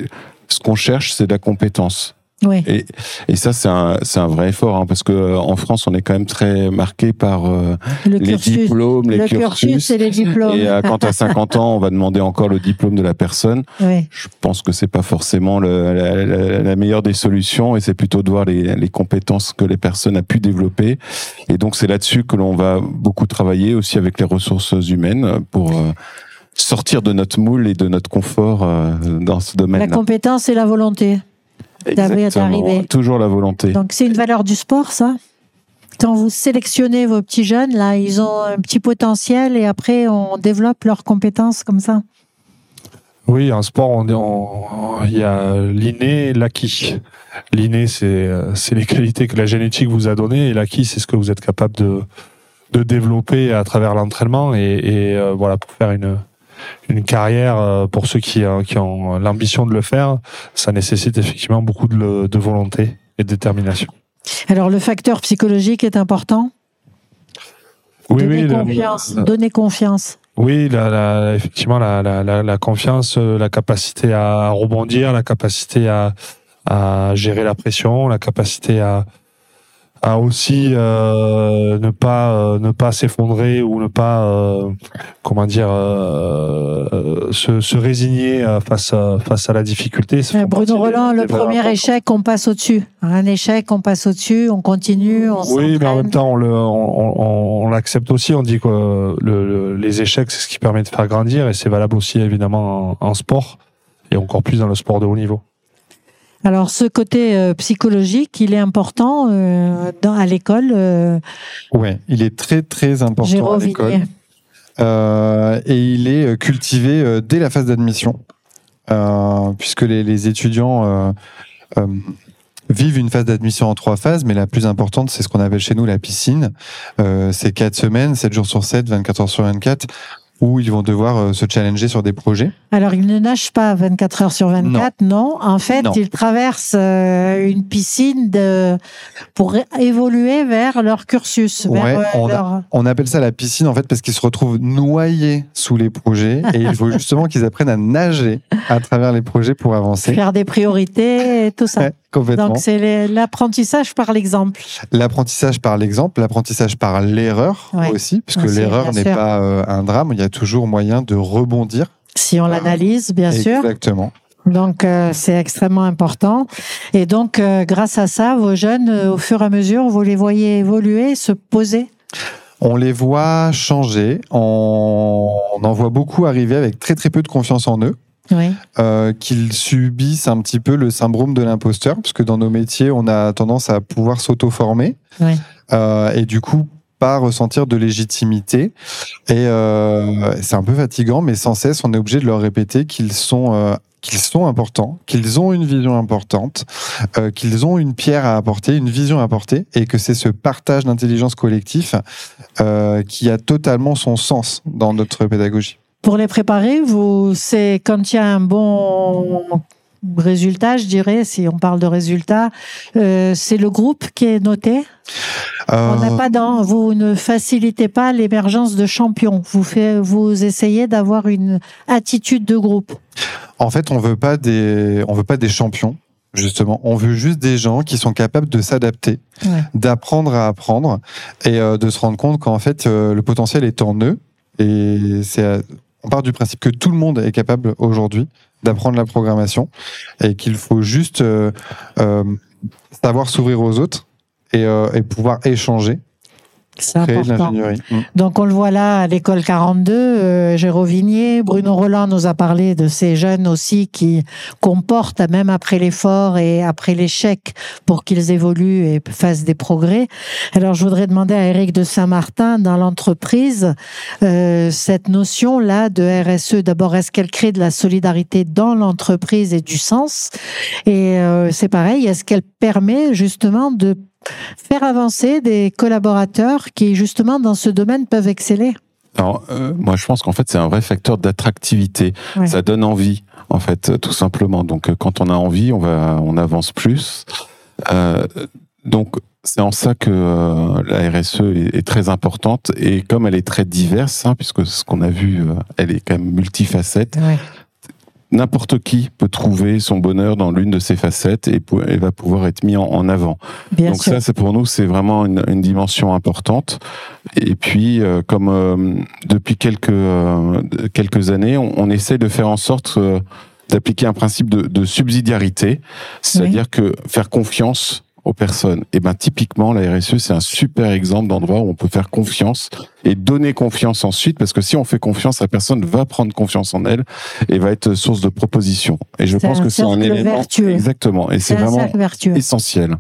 ce qu'on cherche, c'est de la compétence. Oui. Et, et ça, c'est un, c'est un vrai effort, hein, parce que euh, en France, on est quand même très marqué par euh, Le les cursus, diplômes, les le cursus. cursus et les diplômes. Et euh, quand à 50 ans, on va demander encore le diplôme de la personne. Oui. Je pense que c'est pas forcément le- la, la- la meilleure des solutions, et c'est plutôt de voir les, les compétences que les personnes ont pu développer. Et donc, c'est là-dessus que l'on va beaucoup travailler aussi avec les ressources humaines pour euh, sortir de notre moule et de notre confort euh, dans ce La domaine. compétence et la volonté. D'arriver-. Toujours la volonté. Donc c'est une valeur du sport, ça. Quand vous sélectionnez vos petits jeunes, là, ils ont un petit potentiel et après on développe leurs compétences comme ça. Oui, en sport, on, on- il y a l'inné et l'acquis. L'inné, c'est c'est les qualités que la génétique vous a données, et l'acquis, c'est ce que vous êtes capable de, de développer à travers l'entraînement. Et, et, euh, voilà, pour faire une, une carrière, euh, pour ceux qui, euh, qui ont l'ambition de le faire, ça nécessite effectivement beaucoup de, le- de volonté et de détermination. Alors le facteur psychologique est important? Donner le- confiance. Donner confiance. Oui, la, effectivement, la, confiance, euh, la capacité à rebondir, la capacité à, à gérer la pression, la capacité à, à aussi euh, ne pas euh, ne pas s'effondrer ou ne pas euh, comment dire euh, se, se résigner euh, face à, face à la difficulté. Euh, Bruno Roland, le premier échec, on passe au-dessus. Un échec, on passe au-dessus, on continue, on Oui, mais en même temps, on le- on, on- on l'accepte aussi. On dit que le- le- les échecs, c'est ce qui permet de faire grandir, et c'est valable aussi évidemment en, en sport, et encore plus dans le sport de haut niveau. Alors ce côté euh, psychologique, il est important euh, dans, à l'école. Euh, Ouais, il est très très important à l'école. Et il est cultivé dès la phase d'admission. puisque les, les étudiants vivent une phase d'admission en trois phases, mais la plus importante, c'est ce qu'on appelle chez nous la piscine. Euh, c'est quatre semaines, 7 jours sur 7, 24 heures sur 24, où ils vont devoir euh, se challenger sur des projets. Alors, ils ne nagent pas 24 heures sur 24, non. En fait, Non. ils traversent euh, une piscine de, pour évoluer vers leur cursus. Ouais, euh, on a- leur- On appelle ça la piscine en fait parce qu'ils se retrouvent noyés sous les projets et il faut justement qu'ils apprennent à nager à travers les projets pour avancer. faire des priorités et tout ça. Ouais, complètement. Donc, c'est l'apprentissage par l'exemple. L'apprentissage par l'exemple, l'apprentissage par l'erreur Ouais. aussi, puisque l'erreur n'est pas euh, un drame, il y a toujours moyen de rebondir. Si on l'analyse, bien sûr. Exactement. Donc, euh, c'est extrêmement important. Et donc, euh, grâce à ça, vos jeunes, au fur et à mesure, vous les voyez évoluer, se poser? On les voit changer, on, on en voit beaucoup arriver avec très très peu de confiance en eux. Oui. euh, qu'ils subissent un petit peu le syndrome de l'imposteur, parce que dans nos métiers, on a tendance à pouvoir s'auto-former Oui. euh, et du coup pas ressentir de légitimité. Et euh, c'est un peu fatigant, mais sans cesse, on est obligé de leur répéter qu'ils sont euh, qu'ils sont importants, qu'ils ont une vision importante, euh, qu'ils ont une pierre à apporter, une vision à apporter, et que c'est ce partage d'intelligence collectif qui a totalement son sens dans notre pédagogie. Pour les préparer, vous, c'est quand il y a un bon résultat, je dirais, si on parle de résultat, euh, c'est le groupe qui est noté. Euh, On n'a pas dans, vous ne facilitez pas l'émergence de champions. Vous fait, vous essayez d'avoir une attitude de groupe. En fait, on veut pas des, on veut pas des champions. Justement, on veut juste des gens qui sont capables de s'adapter, Ouais. d'apprendre à apprendre et euh, de se rendre compte qu'en fait euh, le potentiel est en eux. Et c'est, euh, on part du principe que tout le monde est capable aujourd'hui d'apprendre la programmation et qu'il faut juste euh, euh, savoir s'ouvrir aux autres et, euh, et pouvoir échanger, C'est important. Mm. Donc on le voit là à l'école 42, euh, Géraud Vignier, Bruno Roland nous a parlé de ces jeunes aussi qui comportent, même après l'effort et après l'échec, pour qu'ils évoluent et fassent des progrès. Alors je voudrais demander à Eric de Saint-Martin, dans l'entreprise, euh, cette notion-là de RSE, d'abord, est-ce qu'elle crée de la solidarité dans l'entreprise et du sens? Et euh, c'est pareil, est-ce qu'elle permet justement de faire avancer des collaborateurs qui, justement, dans ce domaine, peuvent exceller? Alors, euh, moi, je pense qu'en fait, c'est un vrai facteur d'attractivité. Ouais. Ça donne envie, en fait, euh, tout simplement. Donc, euh, quand on a envie, on va, on avance plus. Euh, donc, c'est en ça que euh, la RSE est, est très importante et comme elle est très diverse, hein, puisque ce qu'on a vu, elle est quand même multifacette. N'importe qui peut trouver son bonheur dans l'une de ces facettes et, va pouvoir être mis en, en avant. Bien Donc sûr. ça, c'est pour nous, c'est vraiment une, une dimension importante. Et puis, euh, comme euh, depuis quelques euh, quelques années, on, on essaie de faire en sorte euh, d'appliquer un principe de, de subsidiarité, c'est-à-dire que faire confiance aux personnes. Et ben typiquement, la RSE, c'est un super exemple d'endroit où on peut faire confiance et donner confiance ensuite, parce que si on fait confiance, la personne va prendre confiance en elle et va être source de proposition. Et je pense que c'est un élément vertueux. exactement. Et c'est vraiment essentiel.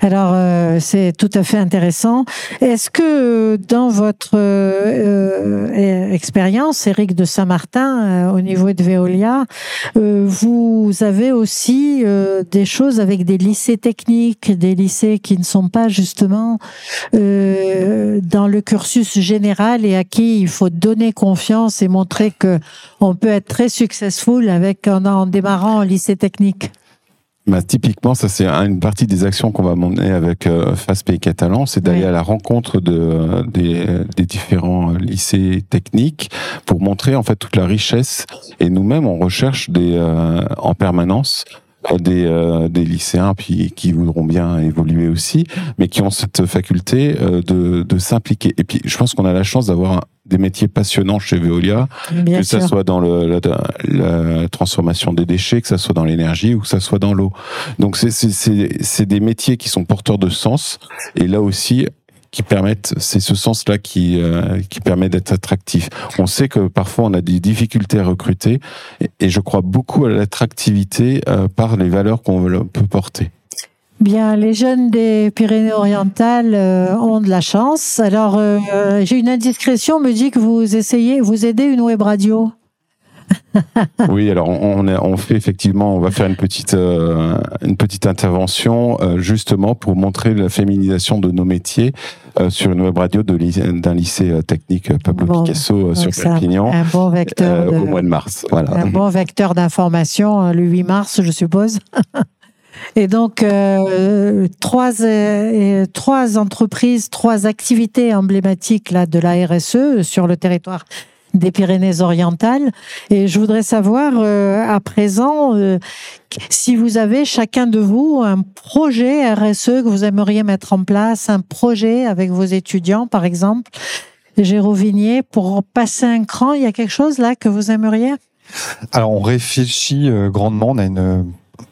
Alors, euh, c'est tout à fait intéressant. Est-ce que dans votre euh, euh, expérience, Eric de Saint-Martin, euh, au niveau de Veolia, vous avez aussi des choses avec des lycées techniques, des lycées qui ne sont pas justement euh, dans le cursus général et à qui il faut donner confiance et montrer que on peut être très successful avec en, en démarrant en lycée technique. Bah, typiquement, ça c'est une partie des actions qu'on va mener avec euh, FAS Pays Catalan, c'est d'aller Oui. à la rencontre de, euh, des, des différents euh, lycées techniques pour montrer en fait toute la richesse. Et nous-mêmes, on recherche des, euh, en permanence des, euh, des lycéens puis qui voudront bien évoluer aussi, mais qui ont cette faculté euh, de, de s'impliquer. Et puis, je pense qu'on a la chance d'avoir des métiers passionnants chez Veolia, Bien que sûr. ça soit dans le, la, la transformation des déchets, que ça soit dans l'énergie ou que ça soit dans l'eau. Donc c'est c'est- c'est c'est des métiers qui sont porteurs de sens et là aussi qui permettent, c'est ce sens-là qui euh, qui permet d'être attractif. On sait que parfois on a des difficultés à recruter et, je crois beaucoup à l'attractivité euh, par les valeurs qu'on peut porter. Bien, les jeunes des Pyrénées-Orientales euh, ont de la chance. Alors, j'ai une indiscrétion, on me dit que vous essayez, vous aidez une web radio. oui, alors on, on, fait effectivement, on va faire une petite euh, une petite intervention euh, justement pour montrer la féminisation de nos métiers euh, sur une web radio d'un lycée technique Pablo Picasso sur Perpignan un, bon vecteur au mois de mars. Voilà. Un bon vecteur d'information le 8 mars, je suppose. Et donc, euh, trois, trois entreprises, trois activités emblématiques là, de la RSE sur le territoire des Pyrénées-Orientales. Et je voudrais savoir euh, à présent euh, si vous avez chacun de vous un projet RSE que vous aimeriez mettre en place, un projet avec vos étudiants, par exemple, Géraud Vignier, pour passer un cran. Il y a quelque chose là que vous aimeriez? Alors on réfléchit grandement, on a une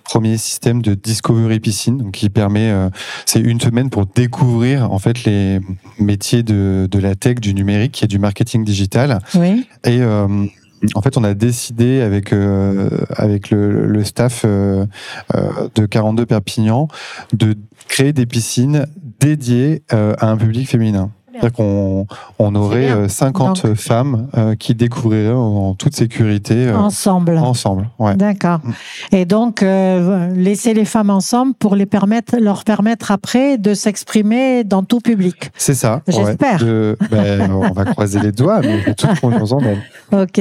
premier système de Discovery Piscine, donc qui permet, euh, c'est une semaine pour découvrir en fait les métiers de, de la tech, du numérique et du marketing digital. Oui. Et euh, en fait, on a décidé avec euh, avec le, le staff euh, de 42 Perpignan de créer des piscines dédiées à un public féminin. C'est-à-dire qu'on on aurait 50 euh, femmes euh, qui découvriraient en toute sécurité. Euh, ensemble. Ensemble, ouais. D'accord. Mm. Et donc, laisser les femmes ensemble pour les permettre, leur permettre après de s'exprimer dans tout public. C'est ça. J'espère. ben, on va croiser les doigts, mais j'ai toute confiance en. Ok.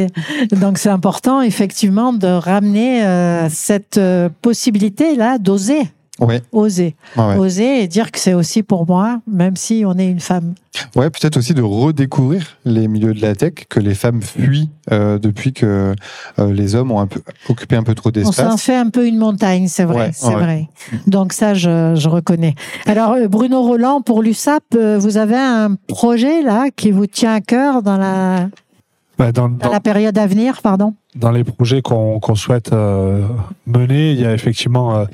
Donc, c'est important, effectivement, de ramener cette possibilité-là d'oser Ouais. Oser. Oser et dire que c'est aussi pour moi, même si on est une femme. Ouais, peut-être aussi de redécouvrir les milieux de la tech que les femmes fuient euh, depuis que euh, les hommes ont un peu, occupé un peu trop d'espace. On s'en fait un peu une montagne, c'est vrai, c'est vrai. Donc ça, je, je, reconnais. Alors euh, Bruno Roland, pour l'USAP, vous avez un projet là qui vous tient à cœur dans la bah, dans, dans, la période à venir, pardon? Dans les projets qu'on qu'on souhaite mener, il y a effectivement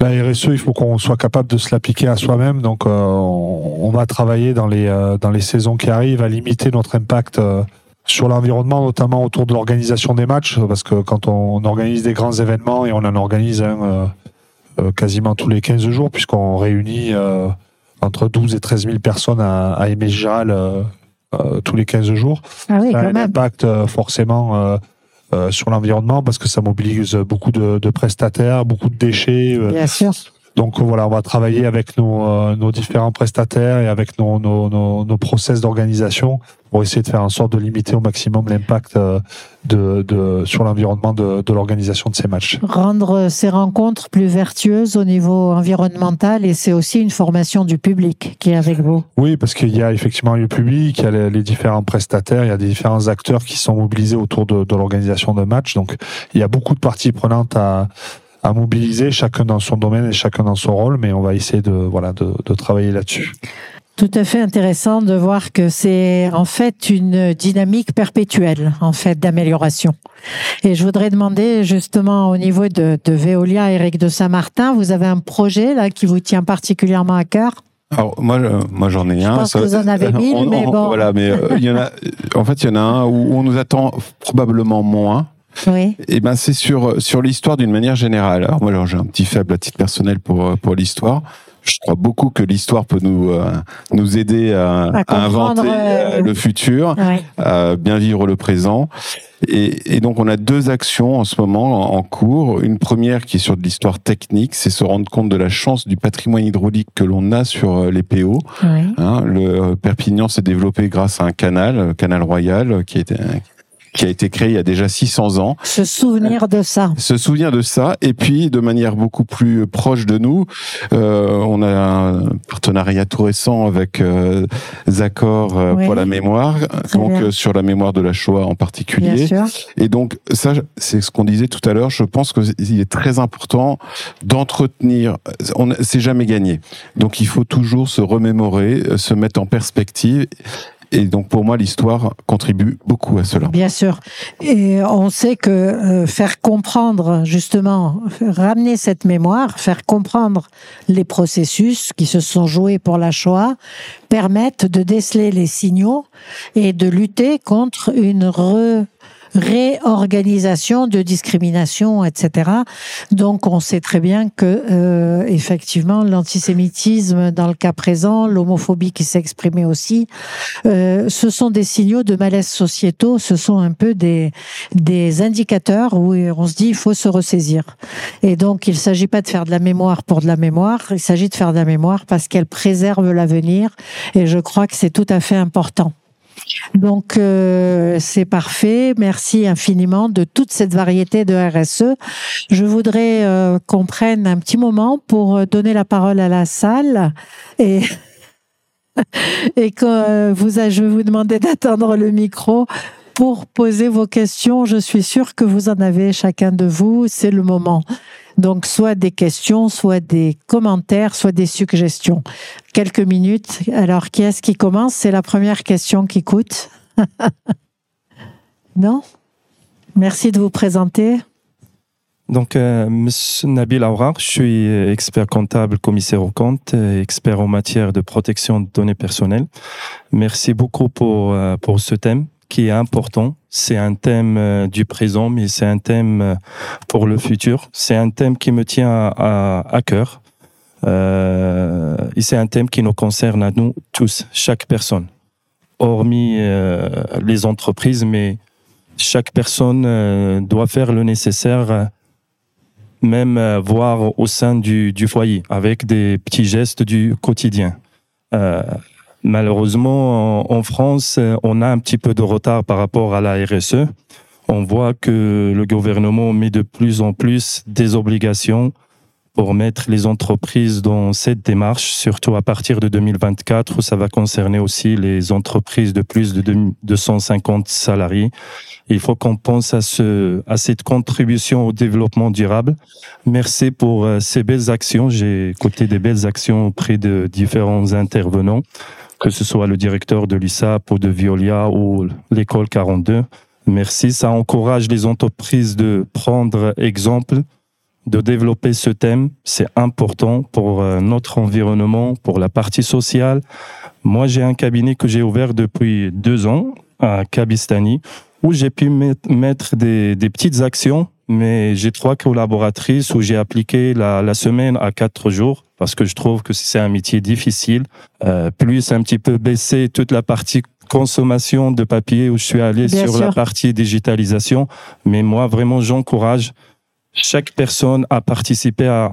la RSE, il faut qu'on soit capable de se l'appliquer à soi-même. Donc, euh, on, va travailler dans les euh, dans les saisons qui arrivent à limiter notre impact euh, sur l'environnement, notamment autour de l'organisation des matchs, parce que quand on organise des grands événements et on en organise un quasiment tous les 15 jours, puisqu'on réunit entre 12 et 13 000 personnes à, à tous les 15 jours, ah oui, ça a un impact forcément sur l'environnement parce que ça mobilise beaucoup de, prestataires, beaucoup de déchets. Euh. Donc voilà, on va travailler avec nos, euh, nos différents prestataires et avec nos, nos, nos, nos process d'organisation pour essayer de faire en sorte de limiter au maximum l'impact de, de, sur l'environnement de, de l'organisation de ces matchs. Rendre ces rencontres plus vertueuses au niveau environnemental et c'est aussi une formation du public qui est avec vous. Oui, parce qu'il y a effectivement le public, il y a les, les, différents prestataires, il y a des différents acteurs qui sont mobilisés autour de, de l'organisation de matchs. Donc il y a beaucoup de parties prenantes à à mobiliser chacun dans son domaine et chacun dans son rôle, mais on va essayer de voilà de, de travailler là-dessus. Tout à fait intéressant de voir que c'est en fait une dynamique perpétuelle en fait d'amélioration. Et je voudrais demander justement au niveau de, de Veolia, Eric de Saint-Martin, vous avez un projet là qui vous tient particulièrement à cœur? Alors moi, moi j'en ai je un. Pense que vous en avez mille, mais bon. Voilà, mais euh, il y en a. En fait, il y en a un où on nous attend probablement moins. Oui. Et eh ben c'est sur sur l'histoire d'une manière générale. Alors moi j'ai un petit faible à titre personnel pour pour l'histoire. Je crois beaucoup que l'histoire peut nous euh, nous aider à, à, inventer euh, le futur, à bien vivre le présent. Et, et, donc on a deux actions en ce moment en cours. Une première qui est sur de l'histoire technique, c'est se rendre compte de la chance du patrimoine hydraulique que l'on a sur euh, les PO. Hein, le Perpignan s'est développé grâce à un canal, canal royal, qui était qui a été créé il y a déjà 600 ans. Se souvenir de ça. Se souvenir de ça. Et puis, de manière beaucoup plus proche de nous, euh, on a un partenariat tout récent avec euh, Zacor euh, pour la mémoire, donc euh, sur la mémoire de la Shoah en particulier. Et donc, ça, c'est ce qu'on disait tout à l'heure. Je pense qu'il est très important d'entretenir. C'est jamais gagné. Donc, il faut toujours se remémorer, se mettre en perspective et donc pour moi, l'histoire contribue beaucoup à cela. Bien sûr. Et on sait que euh, faire comprendre, justement, ramener cette mémoire, faire comprendre les processus qui se sont joués pour la Shoah, permettent de déceler les signaux et de lutter contre une re réorganisation de discrimination, etc. Donc on sait très bien que euh, effectivement l'antisémitisme dans le cas présent, l'homophobie qui s'est exprimée aussi, euh, ce sont des signaux de malaise sociétaux, ce sont un peu des des indicateurs où on se dit il faut se ressaisir. Et donc il s'agit pas de faire de la mémoire pour de la mémoire, il s'agit de faire de la mémoire parce qu'elle préserve l'avenir et je crois que c'est tout à fait important. Donc euh, c'est parfait. Merci infiniment de toute cette variété de RSE. Je voudrais euh, qu'on prenne un petit moment pour donner la parole à la salle et et que euh, vous, je vais vous demander d'attendre le micro pour poser vos questions. Je suis sûre que vous en avez chacun de vous. C'est le moment. Donc, soit des questions, soit des commentaires, soit des suggestions. Quelques minutes. Alors, qui est-ce qui commence? C'est la première question qui coûte. non? Merci de vous présenter. Donc, euh, Nabil Aourar, je suis expert comptable, commissaire aux comptes, expert en matière de protection de données personnelles. Merci beaucoup pour, euh, pour ce thème qui est important. C'est un thème euh, du présent, mais c'est un thème euh, pour le futur. C'est un thème qui me tient à, à, cœur. Euh, et c'est un thème qui nous concerne à nous tous, chaque personne, hormis les entreprises, mais chaque personne doit faire le nécessaire, même voir au sein du, foyer, avec des petits gestes du quotidien. Malheureusement, en France, on a un petit peu de retard par rapport à la RSE. On voit que le gouvernement met de plus en plus des obligations pour mettre les entreprises dans cette démarche, surtout à partir de 2024, où ça va concerner aussi les entreprises de plus de 250 salariés. Il faut qu'on pense à, ce, à cette contribution au développement durable. Merci pour euh, ces belles actions. J'ai écouté des belles actions auprès de différents intervenants que ce soit le directeur de l'USAP ou de Violia ou l'école 42. Merci, ça encourage les entreprises de prendre exemple, de développer ce thème. C'est important pour euh, notre environnement, pour la partie sociale. Moi, j'ai un cabinet que j'ai ouvert depuis deux ans à Kabistani où j'ai pu mettre des, petites actions mais j'ai trois collaboratrices où j'ai appliqué la, semaine à quatre jours parce que je trouve que c'est un métier difficile. Euh, plus un petit peu baisser toute la partie consommation de papier où je suis allé Bien sur sûr. la partie digitalisation. Mais moi, vraiment, j'encourage chaque personne à participer à,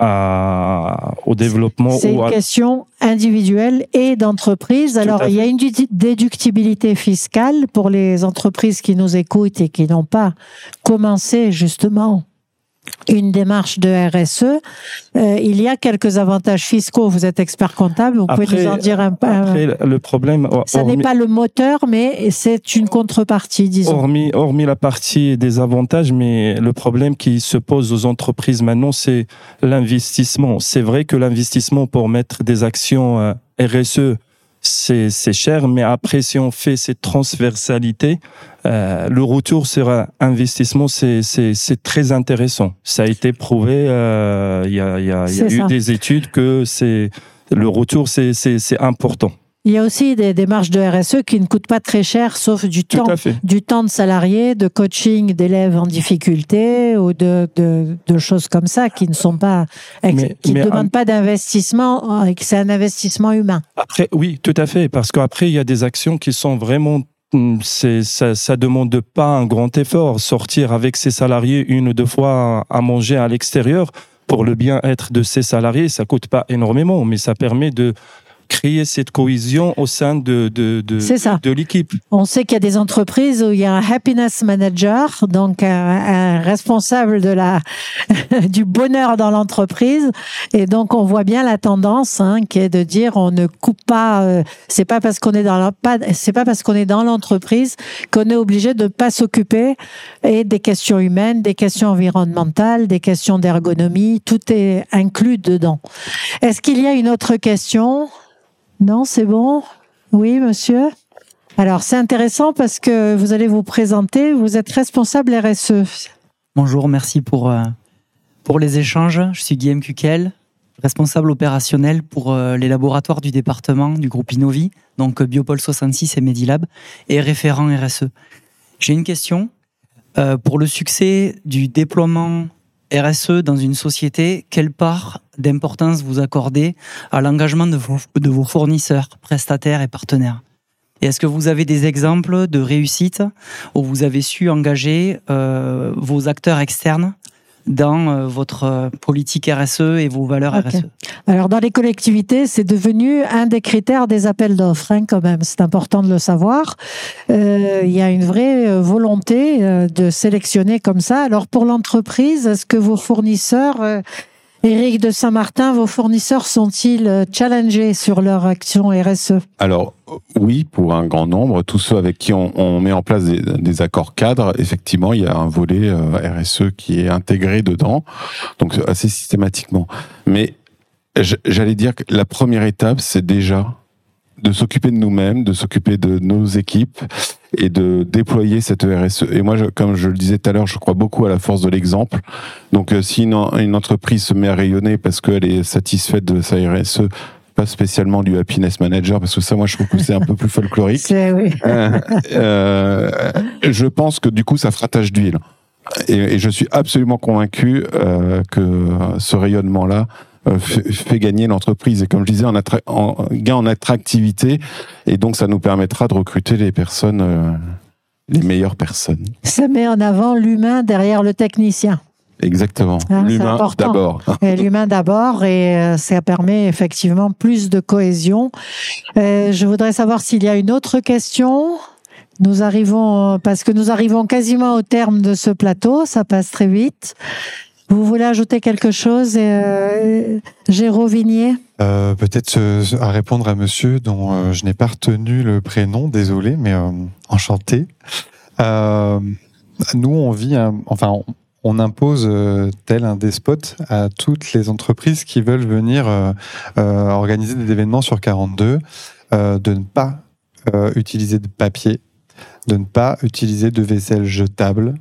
à, au développement. C'est une à... question individuelle et d'entreprise. Alors, il y a une déductibilité fiscale pour les entreprises qui nous écoutent et qui n'ont pas commencé justement une démarche de RSE. Euh, il y a quelques avantages fiscaux. Vous êtes expert comptable, vous après, pouvez nous en dire un peu. Après, le problème. Ça n'est pas le moteur, mais c'est une contrepartie, disons. Hormis, hormis la partie des avantages, mais le problème qui se pose aux entreprises maintenant, c'est l'investissement. C'est vrai que l'investissement pour mettre des actions euh, RSE, c'est cher, mais après, si on fait cette transversalité, euh, le retour sur investissement, c'est très intéressant. Ça a été prouvé, euh, il y a, y a, y a eu des études que le retour, c'est important. Il y a aussi des démarches de RSE qui ne coûtent pas très cher, sauf du Tout temps, du temps de salariés, de coaching d'élèves en difficulté ou de, de, de, choses comme ça qui ne sont pas, mais, qui ne demandent pas d'investissement, et que c'est un investissement humain. Après, oui, tout à fait, parce qu'après il y a des actions qui sont vraiment c'est ça, ça demande pas un grand effort. Sortir avec ses salariés une ou deux fois à manger à l'extérieur pour le bien-être de ses salariés, ça coûte pas énormément, mais ça permet de créer cette cohésion au sein de, de, de, de l'équipe. On sait qu'il y a des entreprises où il y a un happiness manager, donc un, un responsable de la, du bonheur dans l'entreprise. Et donc, on voit bien la tendance hein, qui est de dire on ne coupe pas, euh, c'est pas parce qu'on est dans la, pas, c'est pas parce qu'on est dans l'entreprise qu'on est obligé de pas s'occuper et des questions humaines, des questions environnementales, des questions d'ergonomie, tout est inclus dedans. Est-ce qu'il y a une autre question? Non, c'est bon Oui, monsieur Alors, c'est intéressant parce que vous allez vous présenter. Vous êtes responsable RSE. Bonjour, merci pour, euh, pour les échanges. Je suis Guillaume Cuquel, responsable opérationnel pour euh, les laboratoires du département du groupe Innovi, donc euh, Biopol 66 et Medilab, et référent RSE. J'ai une question. Pour le succès du déploiement RSE dans une société, quelle part d'importance vous accordez à l'engagement de vos, fournisseurs, prestataires et partenaires? Est-ce que vous avez des exemples de réussite où vous avez su engager euh, vos acteurs externes? Dans euh, votre euh, politique RSE et vos valeurs. RSE Alors dans les collectivités, c'est devenu un des critères des appels d'offres, hein, quand même. C'est important de le savoir. Euh, il y a une vraie volonté de sélectionner comme ça. Alors pour l'entreprise, est-ce que vos fournisseurs, Éric de Saint-Martin, vos fournisseurs sont-ils euh, challengés sur leur action RSE Alors oui, pour un grand nombre, tous ceux avec qui on, met en place des, des accords cadres, effectivement, il y a un volet euh, RSE qui est intégré dedans, donc assez systématiquement. Mais j'allais dire que la première étape, c'est déjà de s'occuper de nous-mêmes, de s'occuper de nos équipes et de déployer cette RSE. Et moi, je- comme je le disais tout à l'heure, je crois beaucoup à la force de l'exemple. Donc, euh, si une, une entreprise se met à rayonner parce qu'elle est satisfaite de sa RSE, pas spécialement du happiness manager, parce que ça, moi, je trouve que c'est un peu plus folklorique. Oui. Euh, euh, je pense que du coup, ça fera tache d'huile. Et, et je suis absolument convaincu que ce rayonnement-là fait, fait gagner l'entreprise. Et comme je disais, en, en gain en attractivité, et donc ça nous permettra de recruter les personnes, euh, les meilleures personnes. Ça met en avant l'humain derrière le technicien. Exactement. C'est L'humain d'abord. Et L'humain d'abord, et euh, ça permet effectivement plus de cohésion. Euh, je voudrais savoir s'il y a une autre question. Nous arrivons, parce que nous arrivons quasiment au terme de ce plateau, ça passe très vite. Vous voulez ajouter quelque chose, euh, Géraud Vignier? Euh, Peut-être euh, à répondre à monsieur dont euh, je n'ai pas retenu le prénom, désolé, mais enchanté. Nous, on vit, un- enfin, on, impose tel un despote à toutes les entreprises qui veulent venir organiser des événements sur 42, euh, de ne pas utiliser de papier, de ne pas utiliser de vaisselle jetable,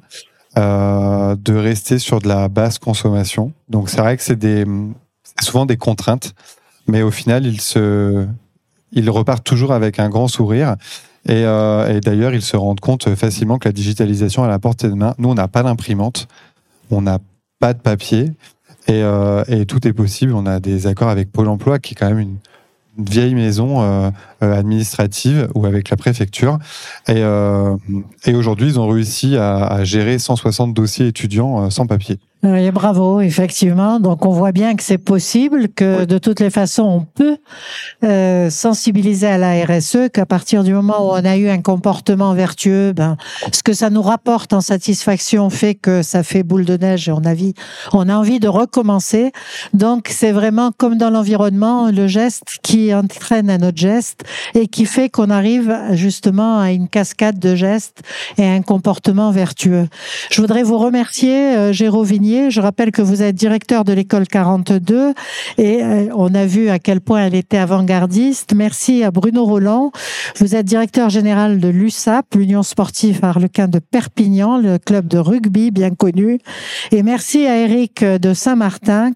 euh, de rester sur de la basse consommation. Donc c'est vrai que c'est souvent des contraintes, mais au final ils se, ils repartent toujours avec un grand sourire. Et, euh, d'ailleurs, ils se rendent compte facilement que la digitalisation est à la portée de main. Nous, on n'a pas d'imprimante, on n'a pas de papier, et, euh, et tout est possible. On a des accords avec Pôle Emploi, qui est quand même une, une vieille maison euh, euh, administrative, ou avec la préfecture. Et, euh, et aujourd'hui, ils ont réussi à, à gérer 160 dossiers étudiants sans papier. Oui, bravo, effectivement. Donc on voit bien que c'est possible, que de toutes les façons on peut euh, sensibiliser à la RSE, qu'à partir du moment où on a eu un comportement vertueux, ben, ce que ça nous rapporte en satisfaction fait que ça fait boule de neige et on a, envie, on a envie de recommencer. Donc c'est vraiment comme dans l'environnement, le geste qui entraîne un autre geste et qui fait qu'on arrive justement à une cascade de gestes et à un comportement vertueux. Je voudrais vous remercier, euh, Géraud Je rappelle que vous êtes directeur de l'école 42 et euh, on a vu à quel point elle était avant-gardiste. Merci à Bruno Roland. Vous êtes directeur général de l'USAP, l'Union sportive Harlequin de Perpignan, le club de rugby bien connu. Et merci à Eric de Saint-Martin.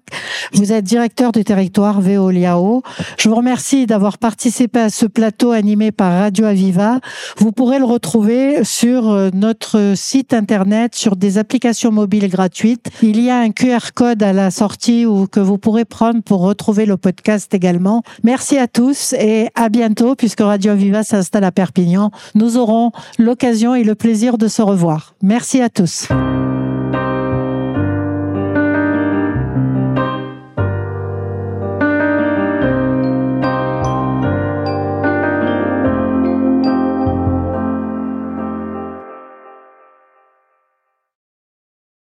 Vous êtes directeur du territoire Veoliao. Je vous remercie d'avoir participé à ce plateau animé par Radio Aviva. Vous pourrez le retrouver sur euh, notre site internet, sur des applications mobiles gratuites. Il y a un QR code à la sortie ou que vous pourrez prendre pour retrouver le podcast également. Merci à tous et à bientôt puisque Radio Aviva s'installe à Perpignan. Nous aurons l'occasion et le plaisir de se revoir. Merci à tous.